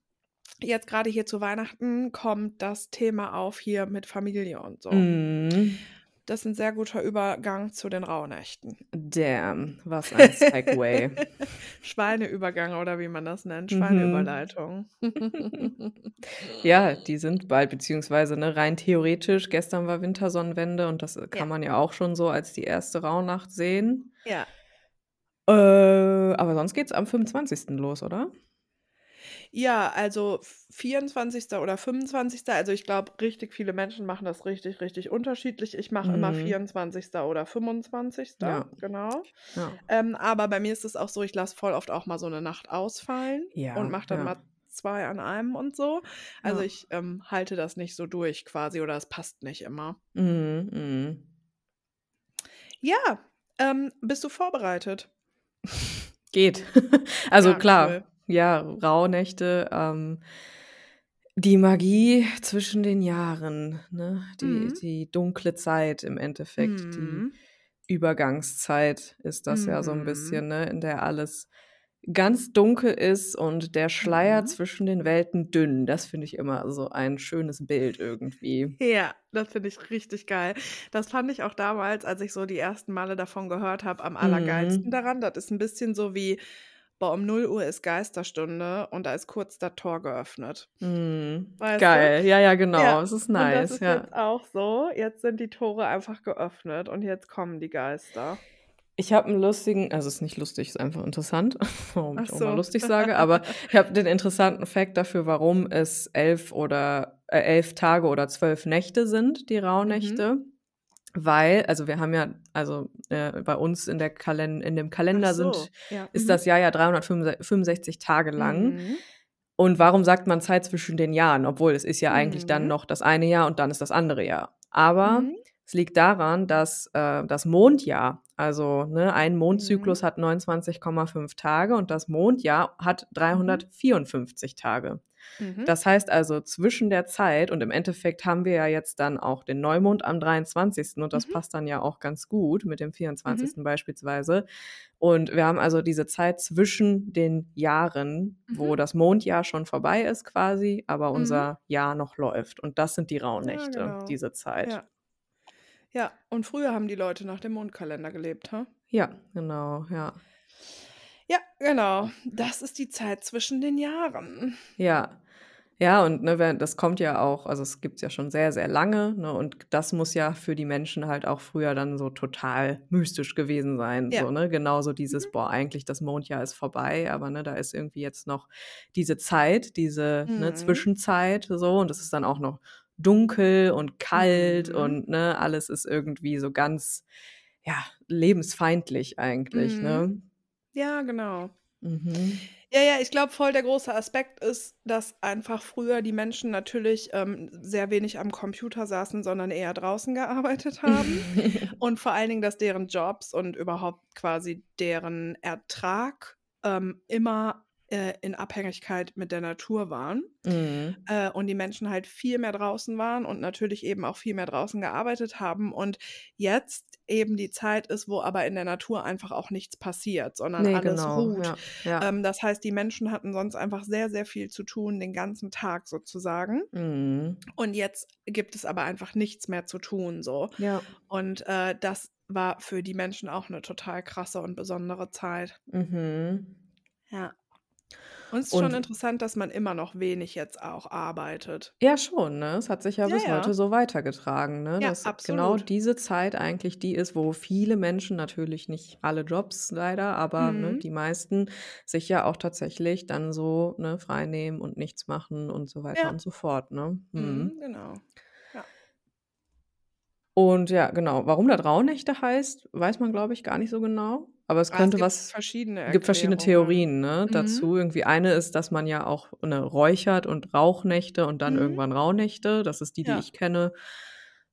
jetzt grade hier zu Weihnachten kommt das Thema auf hier mit Familie und so. Mhm. Das ist 'n sehr guter Übergang zu den Rauhnächten. Damn, was ein Segway. Schweineübergang oder wie man das nennt, Mhm. Schweineüberleitung. Ja, die sind bald, beziehungsweise, ne, rein theoretisch gestern war Wintersonnenwende und das, äh, Ja. kann man ja auch schon so als die erste Rauhnacht sehen. Ja. Äh, aber sonst geht's am 25. los, oder? Ja, also v 24. oder 25. Also, ich glaube, richtig viele Menschen machen das richtig, richtig unterschiedlich. Ich mache immer Mhm. 24. oder 25., Ja. genau. Ja. Ähm, aber bei mir ist es auch so, ich lasse voll oft auch mal so 'ne Nacht ausfallen Ja, und mache dann mal 2 an einem und so. Also, ich, ähm, halte das nicht so durch quasi oder es passt nicht immer. Mhm, mhm. Ja, ähm, bist du vorbereitet? Geht. Also, klar, cool. Ja, Rauhnächte, ähm, die Magie zwischen den Jahren, ne? Die Mhm. die dunkle Zeit im Endeffekt, die Mhm. Übergangszeit ist das ja so 'n Mhm. bisschen, ne, in der alles ganz dunkel ist und der Schleier Mhm. zwischen den Welten dünn. Das finde ich immer so ein schönes Bild irgendwie. Ja, das finde ich richtig geil. Das fand ich auch damals, als ich so die ersten Male davon gehört habe, am allergeilsten Mhm. daran. Das ist 'n bisschen so wie: „Boah, um 0:00 ist Geisterstunde und da ist kurz das Tor geöffnet.“ Mhm. Weißt du? Geil. Ja, ja, genau. Ja, Es ist und das nice, ist ja. jetzt auch so. Jetzt sind die Tore einfach geöffnet und jetzt kommen die Geister. Ich habe 'n lustigen also, ist nicht lustig, ist einfach interessant, warum Ach ich auch mal so. lustig sage, aber ich habe den interessanten Fact dafür, warum es 11 oder äh, 11 Tage oder 12 Nächte sind, die Mhm. Weil also, wir haben ja also, äh, bei uns in der Kalen in dem Kalender so, sind ja. ist Mhm. das Jahr ja 365 65 Tage lang. Mhm. Und warum sagt man Zeit zwischen den Jahren? Obwohl es ist ja eigentlich dann Mhm. noch das eine Jahr und dann ist das andere Jahr. Aber Mhm. Es liegt daran, dass, äh, das Mondjahr also, ne, ein Mhm. Mondzyklus hat 29,5 Tage und das Mondjahr hat Mhm. 354 Tage. Mhm. Das heißt also, zwischen der Zeit und im Endeffekt haben wir ja jetzt dann auch den Neumond am 23. und das Mhm. passt dann ja auch ganz gut mit dem Mhm. 24. beispielsweise. Und wir haben also diese Zeit zwischen den Jahren, wo Mhm. das Mondjahr schon vorbei ist quasi, aber Mhm. unser Jahr noch läuft. Und das sind die Ja, Rauhnächte, genau. diese Zeit. Ja. Ja, und früher haben die Leute nach dem Mondkalender gelebt, ha? Ja, genau, ja. Ja, genau. Das ist die Zeit zwischen den Jahren. Ja. Ja, und, ne, das kommt ja auch also, es gibt's ja schon sehr, sehr lange, ne, und das muss ja für die Menschen halt auch früher dann so total mystisch gewesen sein, Ja. so, ne? Genauso dieses: Mhm. „Boah, eigentlich das Mondjahr ist vorbei, aber, ne, da ist irgendwie jetzt noch diese Zeit, diese, ne, Mhm. Zwischenzeit so und es ist dann auch noch dunkel und kalt Mhm. und, ne, alles ist irgendwie so ganz, ja, lebensfeindlich eigentlich, Mhm. ne? Ja, genau. Mhm. Ja, ja, ich glaube, voll der große Aspekt ist, dass einfach früher die Menschen natürlich, ähm, sehr wenig am Computer saßen, sondern eher draußen gearbeitet haben und vor allen Dingen, dass deren Jobs und überhaupt quasi deren Ertrag, ähm, immer, äh, in Abhängigkeit mit der Natur waren, Mhm. äh, und die Menschen halt viel mehr draußen waren und natürlich eben auch viel mehr draußen gearbeitet haben und jetzt eben die Zeit ist, wo aber in der Natur einfach auch nichts passiert, sondern Ne, alles genau, ruht. ja, ja. Ähm, das heißt, die Menschen hatten sonst einfach sehr, sehr viel zu tun den ganzen Tag sozusagen. Mhm. Und jetzt gibt es aber einfach nichts mehr zu tun so. Ja. Und, äh, das war für die Menschen auch 'ne total krasse und besondere Zeit. Mhm. Ja. Und es ist schon Und interessant, dass man immer noch wenig jetzt auch arbeitet. Ja, schon, ne? Es hat sich ja Ja, bis ja. heute so weitergetragen, ne? Ja, Dass genau absolut. diese Zeit eigentlich die ist, wo viele Menschen, natürlich nicht alle Jobs leider, aber, ne, Mhm. die meisten sich ja auch tatsächlich dann so, ne, freinehmen und nichts machen und so weiter und so fort, ne? Mhm. Mhm, genau. Und ja, genau. Warum das Rauhnächte heißt, weiß man, glaube ich, gar nicht so genau. Aber es es könnte gibt was verschiedene gibt verschiedene. Theorien, ne, Mhm. dazu. Irgendwie eine ist, dass man ja auch, ne, räuchert und Rauchnächte und dann Mhm. irgendwann Rauhnächte. Das ist die, die Ja. ich kenne.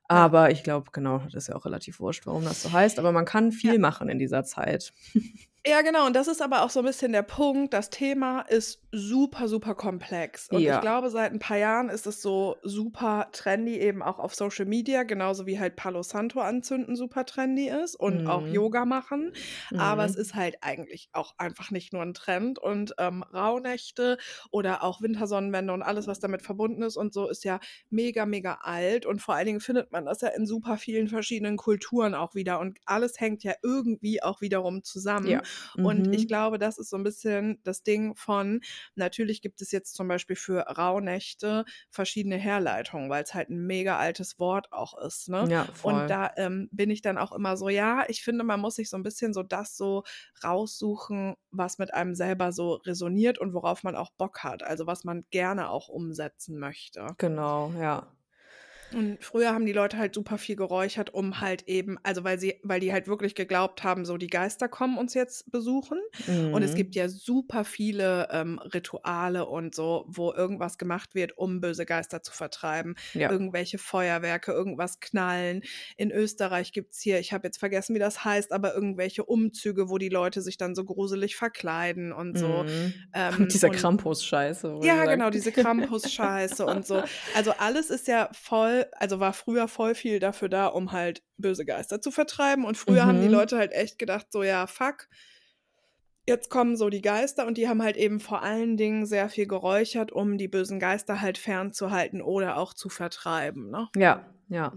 Aber ich glaube, genau, das ist ja auch relativ wurscht, warum das so heißt. Aber man kann viel Ja. machen in dieser Zeit. Ja, genau. Und das ist aber auch so ein bisschen der Punkt. Das Thema ist super, super komplex. Und ich Ja. glaube, seit ein paar Jahren ist es so super trendy, eben auch auf Social Media, genauso wie halt Palo Santo anzünden super trendy ist und auch Mhm. Yoga machen. Aber es Mhm. ist halt eigentlich auch einfach nicht nur ein Trend. Und ähm, Rauhnächte oder auch Wintersonnenwende und alles, was damit verbunden ist und so, ist ja mega, mega alt. Und vor allen Dingen findet man das ja in super vielen verschiedenen Kulturen auch wieder. Und alles hängt ja irgendwie auch wiederum zusammen. Ja. Und ich Mhm. glaube, das ist so ein bisschen das Ding von, natürlich gibt es jetzt zum Beispiel für Rauhnächte verschiedene Herleitungen, weil es halt ein mega altes Wort auch ist. Ne? Ja, voll. Und da ähm, bin ich dann auch immer so, ja, ich finde, man muss sich so ein bisschen so das so raussuchen, was mit einem selber so resoniert und worauf man auch Bock hat. Also was man gerne auch umsetzen möchte. Genau, ja. Und früher haben die Leute halt super viel geräuchert, um halt eben, also weil sie, weil die halt wirklich geglaubt haben, so die Geister kommen uns jetzt besuchen. Und es Mhm. gibt ja super viele ähm, Rituale und so, wo irgendwas gemacht wird, um böse Geister zu vertreiben. Ja. Irgendwelche Feuerwerke, irgendwas knallen. In Österreich gibt es hier, ich habe jetzt vergessen, wie das heißt, aber irgendwelche Umzüge, wo die Leute sich dann so gruselig verkleiden und so. Mhm. Ähm, dieser Krampus-Scheiße. ja, genau, diese Krampus-Scheiße und so. Also alles ist ja voll, also war früher voll viel dafür da, um halt böse Geister zu vertreiben. Und früher haben die Mhm. Leute halt echt gedacht, so ja, fuck, jetzt kommen so die Geister und die haben halt eben vor allen Dingen sehr viel geräuchert, um die bösen Geister halt fernzuhalten oder auch zu vertreiben. Ne? Ja, ja.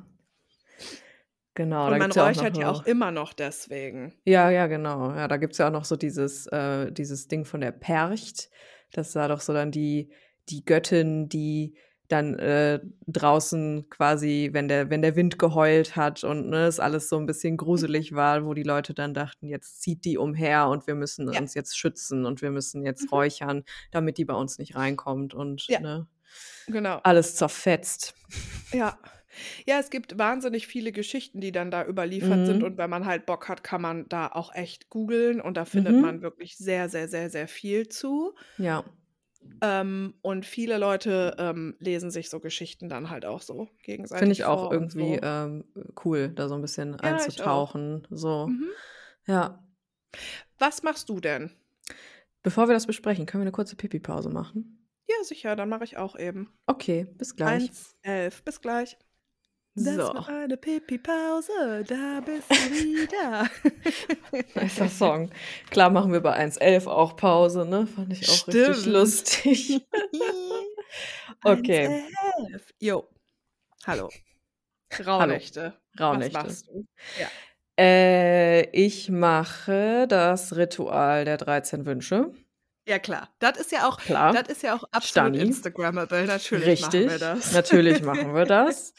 Genau, Und man ja auch räuchert ja auch so immer noch deswegen. Ja, ja, genau. Ja, da gibt's ja auch noch so dieses äh, dieses Ding von der Percht. Das war doch so dann die die Göttin, die dann äh, draußen quasi, wenn der wenn der Wind geheult hat und, ne, es alles so ein bisschen Mhm. gruselig war, wo die Leute dann dachten: „Jetzt zieht die umher und wir müssen Ja. uns jetzt schützen und wir müssen jetzt Mhm. räuchern, damit die bei uns nicht reinkommt“ und, Ja, ne, genau. alles zerfetzt. Ja. Ja, es gibt wahnsinnig viele Geschichten, die dann da überliefert sind Mhm. und wenn man halt Bock hat, kann man da auch echt googeln und da findet Mhm. man wirklich sehr, sehr, sehr, sehr viel zu. Ja. Ähm, und viele Leute ähm, lesen sich so Geschichten dann halt auch so Finde gegenseitig ich auch irgendwie, so. ähm, cool, da so ein bisschen Ja, einzutauchen, so. Mhm. Ja. Was machst du denn? Bevor wir das besprechen, können wir eine kurze Pipi-Pause machen? Ja, sicher, dann mache ich auch eben. Okay, bis gleich. 1:11. Bis gleich. Das So. war eine Pipi-Pause, da bist du wieder. Nicer Song. Klar machen wir bei 1.11 auch Pause, ne? Fand ich auch richtig Stimmt. lustig. Okay. 1:11. Jo. Hallo. Hallo. Rauhnächte. Was machst du? Ja. Äh, ich mache das Ritual der 13 Wünsche. Ja, klar. Das ist ja auch Klar. das ist ja auch absolut Stani. Instagrammable. Natürlich machen wir Richtig. das. Natürlich machen wir das.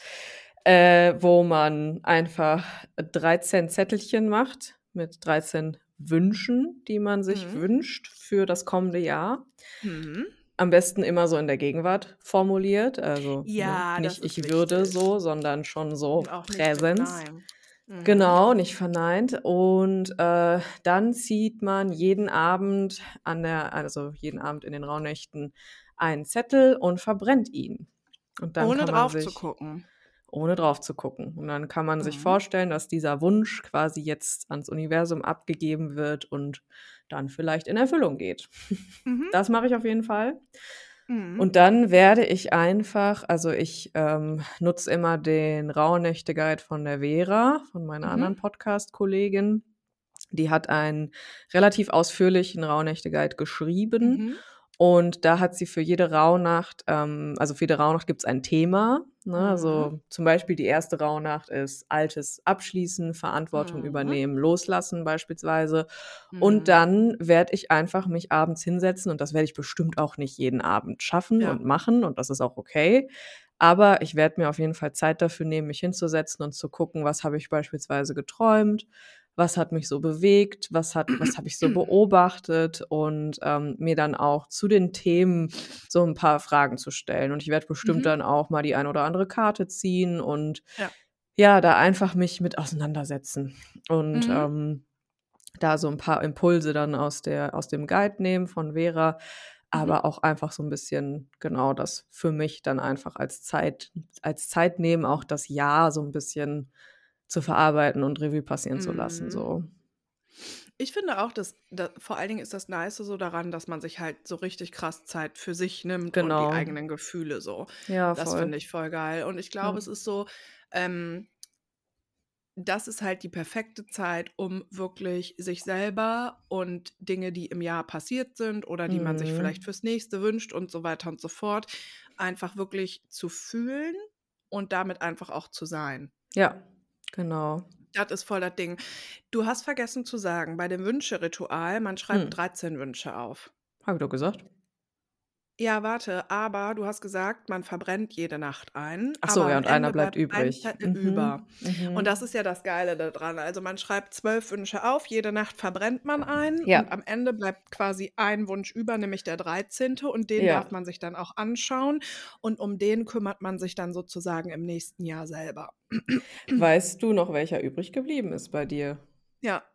Äh, wo man einfach 13 Zettelchen macht mit 13 Wünschen, die man sich Mhm. wünscht für das kommende Jahr. Mhm. Am besten immer so in der Gegenwart formuliert. Also ne, Ja, das nicht ich würde wichtig. so, sondern schon so auch Präsenz. Mhm. Genau, nicht verneint. Und äh, dann zieht man jeden Abend an der, also jeden Abend in den Rauhnächten einen Zettel und verbrennt ihn. Und dann Ohne kann man drauf sich, zu gucken. Ohne drauf zu gucken. Und dann kann man sich Mhm. vorstellen, dass dieser Wunsch quasi jetzt ans Universum abgegeben wird und dann vielleicht in Erfüllung geht. Mhm. Das mache ich auf jeden Fall. Mhm. Und dann werde ich einfach, also ich ähm, nutze immer den Rauhnächte-Guide von der Vera, von meiner Mhm. anderen Podcast-Kollegin. Die hat einen relativ ausführlichen Rauhnächte-Guide geschrieben. Und da hat sie für jede Rauhnacht, ähm, also für jede Rauhnacht gibt es ein Thema. Ne? Mhm. Also zum Beispiel die erste Rauhnacht ist Altes abschließen, Verantwortung Mhm. übernehmen, loslassen beispielsweise. Mhm. Und dann werde ich einfach mich abends hinsetzen und das werde ich bestimmt auch nicht jeden Abend schaffen Ja. und machen und das ist auch okay. Aber ich werde mir auf jeden Fall Zeit dafür nehmen, mich hinzusetzen und zu gucken, was habe ich beispielsweise geträumt, was hat mich so bewegt, was hat, was habe ich so beobachtet und ähm, mir dann auch zu den Themen so ein paar Fragen zu stellen. Und ich werde bestimmt Mhm. dann auch mal die ein oder andere Karte ziehen und Ja. ja, da einfach mich mit auseinandersetzen. Und Mhm. ähm, da so ein paar Impulse dann aus der aus dem Guide nehmen von Vera, Mhm. aber auch einfach so ein bisschen genau das für mich dann einfach als Zeit als Zeit nehmen, auch das Jahr so ein bisschen zu verarbeiten und Revue passieren zu lassen, Mhm. so. Ich finde auch, dass da vor allen Dingen ist das Nice so daran, dass man sich halt so richtig krass Zeit für sich nimmt und die Genau. eigenen Gefühle so. Ja, Das finde ich voll geil. Und ich glaube, Ja. es ist so, ähm das ist halt die perfekte Zeit, um wirklich sich selber und Dinge, die im Jahr passiert sind oder die man sich vielleicht Mhm. fürs Nächste wünscht und so weiter und so fort, einfach wirklich zu fühlen und damit einfach auch zu sein. Ja, genau. Das ist voll das Ding. Du hast vergessen zu sagen, bei dem Wünscheritual, man schreibt Hm. 13 Wünsche auf. Habe ich doch gesagt. Ja, warte, aber du hast gesagt, man verbrennt jede Nacht einen, Ach so, aber ja, und einer bleibt bleibt übrig. Mhm, über. Und mhm. das ist ja das Geile daran. Also man schreibt zwölf Wünsche auf, jede Nacht verbrennt man einen und Ja. am Ende bleibt quasi ein Wunsch über, nämlich der 13. und den Ja. darf man sich dann auch anschauen und um den kümmert man sich dann sozusagen im nächsten Jahr selber. Weißt du noch, welcher übrig geblieben ist bei dir? Ja.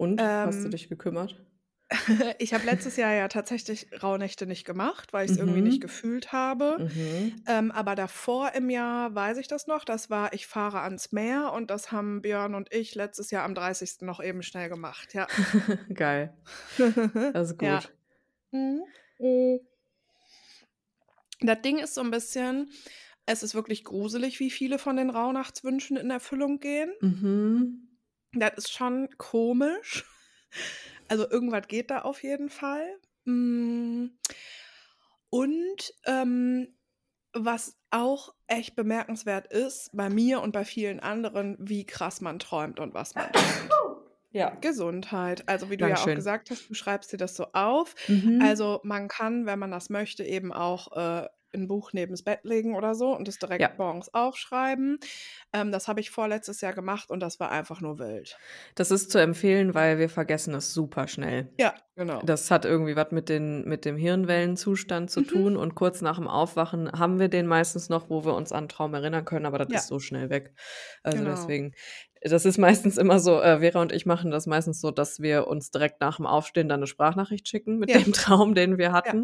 Und, hast du Ähm dich gekümmert? Ich habe letztes Jahr ja tatsächlich Rauhnächte nicht gemacht, weil ich's irgendwie nicht Mhm. gefühlt habe. Mhm. Ähm, aber davor im Jahr weiß ich das noch. Das war „Ich fahre ans Meer“ und das haben Björn und ich letztes Jahr am 30. noch eben schnell gemacht, ja. Geil. Das ist Ja. gut. Mhm. Mhm. Das Ding ist so 'n bisschen es ist wirklich gruselig, wie viele von den Rauhnachtswünschen in Erfüllung gehen. Mhm. Das ist schon komisch. Also, irgendwas geht da auf jeden Fall. Hm, und, ähm, was auch echt bemerkenswert ist, bei mir und bei vielen anderen, wie krass man träumt und was man träumt. Ja. Gesundheit. Also, wie du ja auch Dankeschön. gesagt hast, du schreibst dir das so auf. Mhm. Also, man kann, wenn man das möchte, eben auch, äh, 'n Buch neben's Bett legen oder so und es direkt Ja. morgens aufschreiben. Ähm, das habe ich vorletztes Jahr gemacht und das war einfach nur wild. Das ist zu empfehlen, weil wir vergessen es super schnell. Ja, genau. Das hat irgendwie was mit den mit dem Hirnwellenzustand zu Mhm. tun und kurz nach dem Aufwachen haben wir den meistens noch, wo wir uns an Traum erinnern können, aber das Ja. ist so schnell weg. Also, Genau. deswegen das ist meistens immer so äh, Vera und ich machen das meistens so, dass wir uns direkt nach dem Aufstehen dann 'ne Sprachnachricht schicken mit Ja. dem Traum, den wir Ja.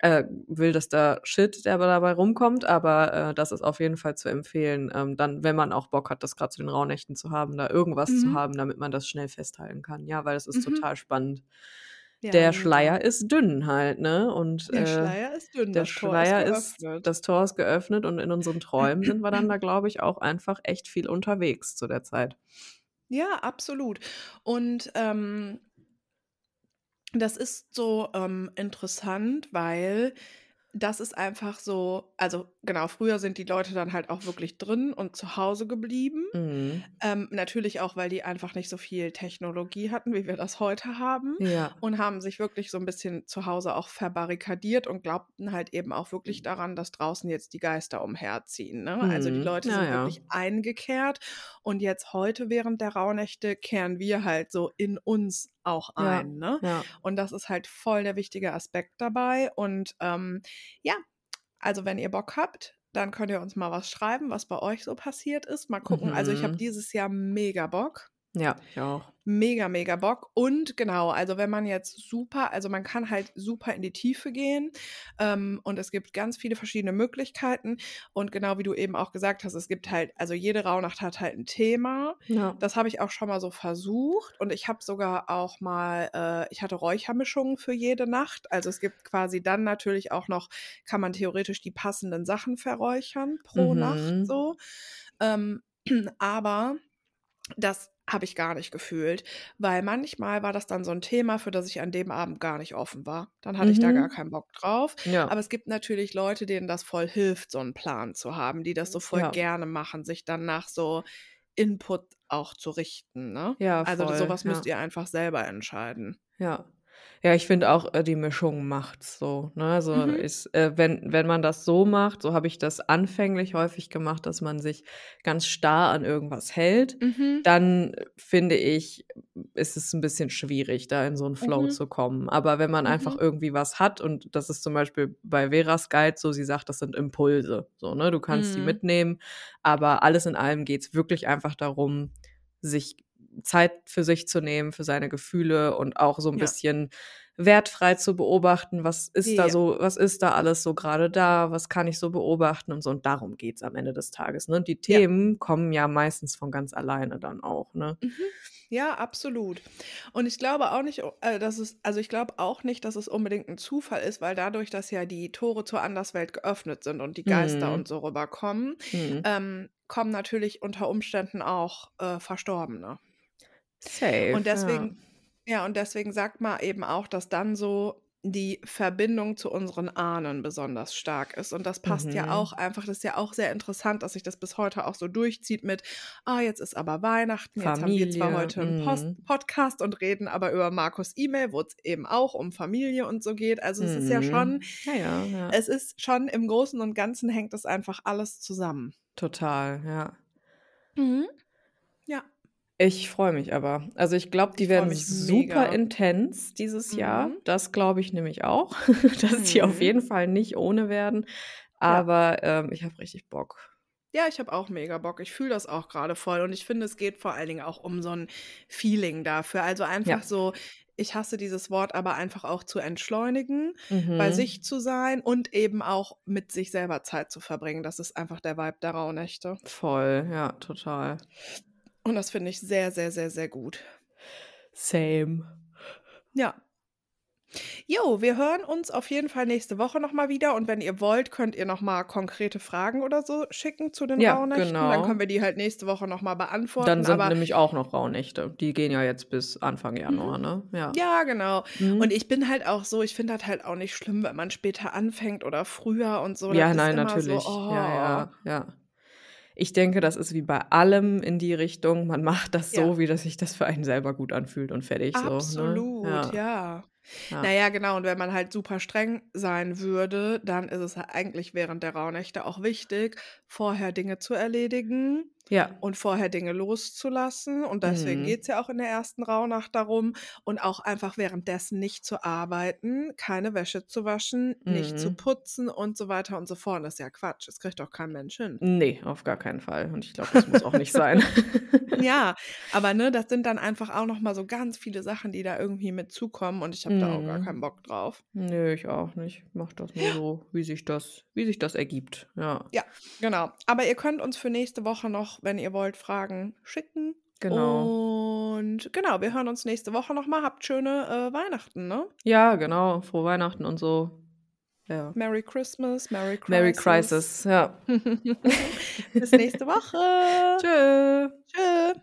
Äh, wildester Shit, der dabei rumkommt, aber, äh, das ist auf jeden Fall zu empfehlen, ähm, dann, wenn man auch Bock hat, das grad zu den Rauhnächten zu haben, da irgendwas zu Mhm. haben, damit man das schnell festhalten kann. Ja, weil das ist Mhm. total spannend. Ja, Der. Schleier ist dünn halt, ne? Und, Der äh, Schleier ist dünn, der ist Schleier ist geöffnet. das Tor ist geöffnet und in unseren Träumen sind wir dann da, glaube ich, auch einfach echt viel unterwegs zu der Zeit. Ja, absolut. Und, ähm das ist so, ähm, interessant, weil das ist einfach so also, genau, früher sind die Leute dann halt auch wirklich drin und zu Hause geblieben. Mhm. Ähm, natürlich auch, weil die einfach nicht so viel Technologie hatten, wie wir das heute haben Ja. und haben sich wirklich so 'n bisschen zu Hause auch verbarrikadiert und glaubten halt eben auch wirklich daran, dass draußen jetzt die Geister umherziehen, ne? Also, die Mhm. Leute Ja, sind ja. wirklich eingekehrt und jetzt heute während der Rauhnächte kehren wir halt so in uns auch Ja, ein, ne? ja. Und das ist halt voll der wichtige Aspekt dabei und, ähm, ja, also, wenn ihr Bock habt, dann könnt ihr uns mal was schreiben, was bei euch so passiert ist. Mal gucken. Also, ich habe Mhm. dieses Jahr mega Bock. Ja, ich auch. Mega, mega Bock. Und genau, also, wenn man jetzt super also, man kann halt super in die Tiefe gehen, ähm, und es gibt ganz viele verschiedene Möglichkeiten. Und genau wie du eben auch gesagt hast, es gibt halt also, jede Rauhnacht hat halt 'n Thema. Ja. Das habe ich auch schon mal so versucht und ich habe sogar auch mal äh, ich hatte Räuchermischungen für jede Nacht. Also, es gibt quasi dann natürlich auch noch kann man theoretisch die passenden Sachen verräuchern pro Nacht Mhm. so. Ähm, aber das habe ich gar nicht gefühlt, weil manchmal war das dann so 'n Thema, für das ich an dem Abend gar nicht offen war. Dann hatte ich da gar Mhm. keinen Bock drauf. Ja. Aber es gibt natürlich Leute, denen das voll hilft, so 'n Plan zu haben, die das so voll Ja. gerne machen, sich dann nach so Input auch zu richten, ne? Ja, Also, voll, so was müsst ihr einfach selber entscheiden. Ja. Ja, ich finde auch, äh, die Mischung macht's so, ne? Also, Mhm. ist äh, wenn wenn man das so macht so habe ich das anfänglich häufig gemacht, dass man sich ganz starr an irgendwas hält, Mhm. dann finde ich, ist es 'n bisschen schwierig, da in so 'n Flow Mhm. zu kommen. Aber wenn man einfach Mhm. irgendwie was hat und das ist zum Beispiel bei Veras Guide so, sie sagt, das sind Impulse, so, ne? Du kannst die Mhm. mitnehmen, aber alles in allem geht's wirklich einfach darum, sich Zeit für sich zu nehmen, für seine Gefühle und auch so ein Ja. bisschen wertfrei zu beobachten, was ist da Ja. so, was ist da alles so gerade da, was kann ich so beobachten und so. Und darum geht's am Ende des Tages. Ne? Und die Ja. Themen kommen ja meistens von ganz alleine dann auch. Ne? Mhm. Ja, absolut. Und ich glaube auch nicht, äh, dass es, also ich glaube auch nicht, dass es unbedingt ein Zufall ist, weil dadurch, dass ja die Tore zur Anderswelt geöffnet sind und die Geister Mhm. und so rüberkommen, Mhm. ähm, kommen natürlich unter Umständen auch äh, Verstorbene. Safe. Und ja. deswegen, ja, und deswegen sagt man eben auch, dass dann so die Verbindung zu unseren Ahnen besonders stark ist. Und das passt ja Mhm. auch einfach, das ist ja auch sehr interessant, dass sich das bis heute auch so durchzieht mit, ah, jetzt ist aber Weihnachten, jetzt haben wir zwar Familie. heute einen Post Mhm. Podcast und reden aber über Markus E-Mail, wo es eben auch um Familie und so geht. Also es ist ja schon, Mhm. Ja, ja, ja. es ist schon im Großen und Ganzen hängt es einfach alles zusammen. Total, ja. Mhm. Ja. Ich freue mich aber. Also ich glaube, die Ich werden mich super mega. intens dieses Jahr. Mhm. Das glaube ich nämlich auch, dass die auf Mhm. jeden Fall nicht ohne werden. Ja. Aber ähm, ich habe richtig Bock. Ja, ich habe auch mega Bock. Ich fühle das auch gerade voll. Und ich finde, es geht vor allen Dingen auch um so ein Feeling dafür. Also Ja. einfach so, ich hasse dieses Wort, aber einfach auch zu entschleunigen, bei Mhm. sich zu sein und eben auch mit sich selber Zeit zu verbringen. Das ist einfach der Vibe der Rauhnächte. Voll, ja, total. Und das finde ich sehr, sehr, sehr, sehr gut. Same. Ja. Jo, wir hören uns auf jeden Fall nächste Woche nochmal wieder. Und wenn ihr wollt, könnt ihr nochmal konkrete Fragen oder so schicken zu den Ja, Rauhnächten. Dann genau. können wir die halt nächste Woche nochmal Dann beantworten. sind Aber nämlich auch noch Rauhnächte. Die gehen ja jetzt bis Anfang mhm. Januar, ne? Ja. Ja, genau. Und Mhm. ich bin halt auch so, ich finde das halt auch nicht schlimm, wenn man später anfängt oder früher und so. Das Ja, nein, immer so, natürlich. Ja, oh. ja, ja. Ich denke, das ist wie bei allem in die Richtung. Man macht das Ja. so, wie das sich das für einen selber gut anfühlt und fertig so, ne? Absolut, Ja. ja. Ja. Naja, genau. Und wenn man halt super streng sein würde, dann ist es eigentlich während der Rauhnächte auch wichtig, vorher Dinge zu erledigen Ja. und vorher Dinge loszulassen. Und deswegen Mhm. geht es ja auch in der ersten Rauhnacht darum. Und auch einfach währenddessen nicht zu arbeiten, keine Wäsche zu waschen, nicht zu Mhm. putzen und so weiter und so fort. Das ist ja Quatsch. Das kriegt doch kein Mensch hin. Nee, auf gar keinen Fall. Und ich glaube, das muss auch nicht sein. Ja, aber ne, das sind dann einfach auch noch mal so ganz viele Sachen, die da irgendwie mit zukommen und ich habe da auch gar Mhm. keinen Bock drauf. Nö, ich auch nicht. Ich mach das nur so, wie sich das, wie sich das ergibt. Ja. Ja, genau. Aber ihr könnt uns für nächste Woche noch, wenn ihr wollt, Fragen schicken. Genau. Und genau, wir hören uns nächste Woche noch mal. Habt schöne äh, Weihnachten, ne? Ja, genau. Frohe Weihnachten und so. Ja. Merry Christmas, Merry Crisis. Merry Crisis. Ja. Bis nächste Woche. Tschö. Tschö.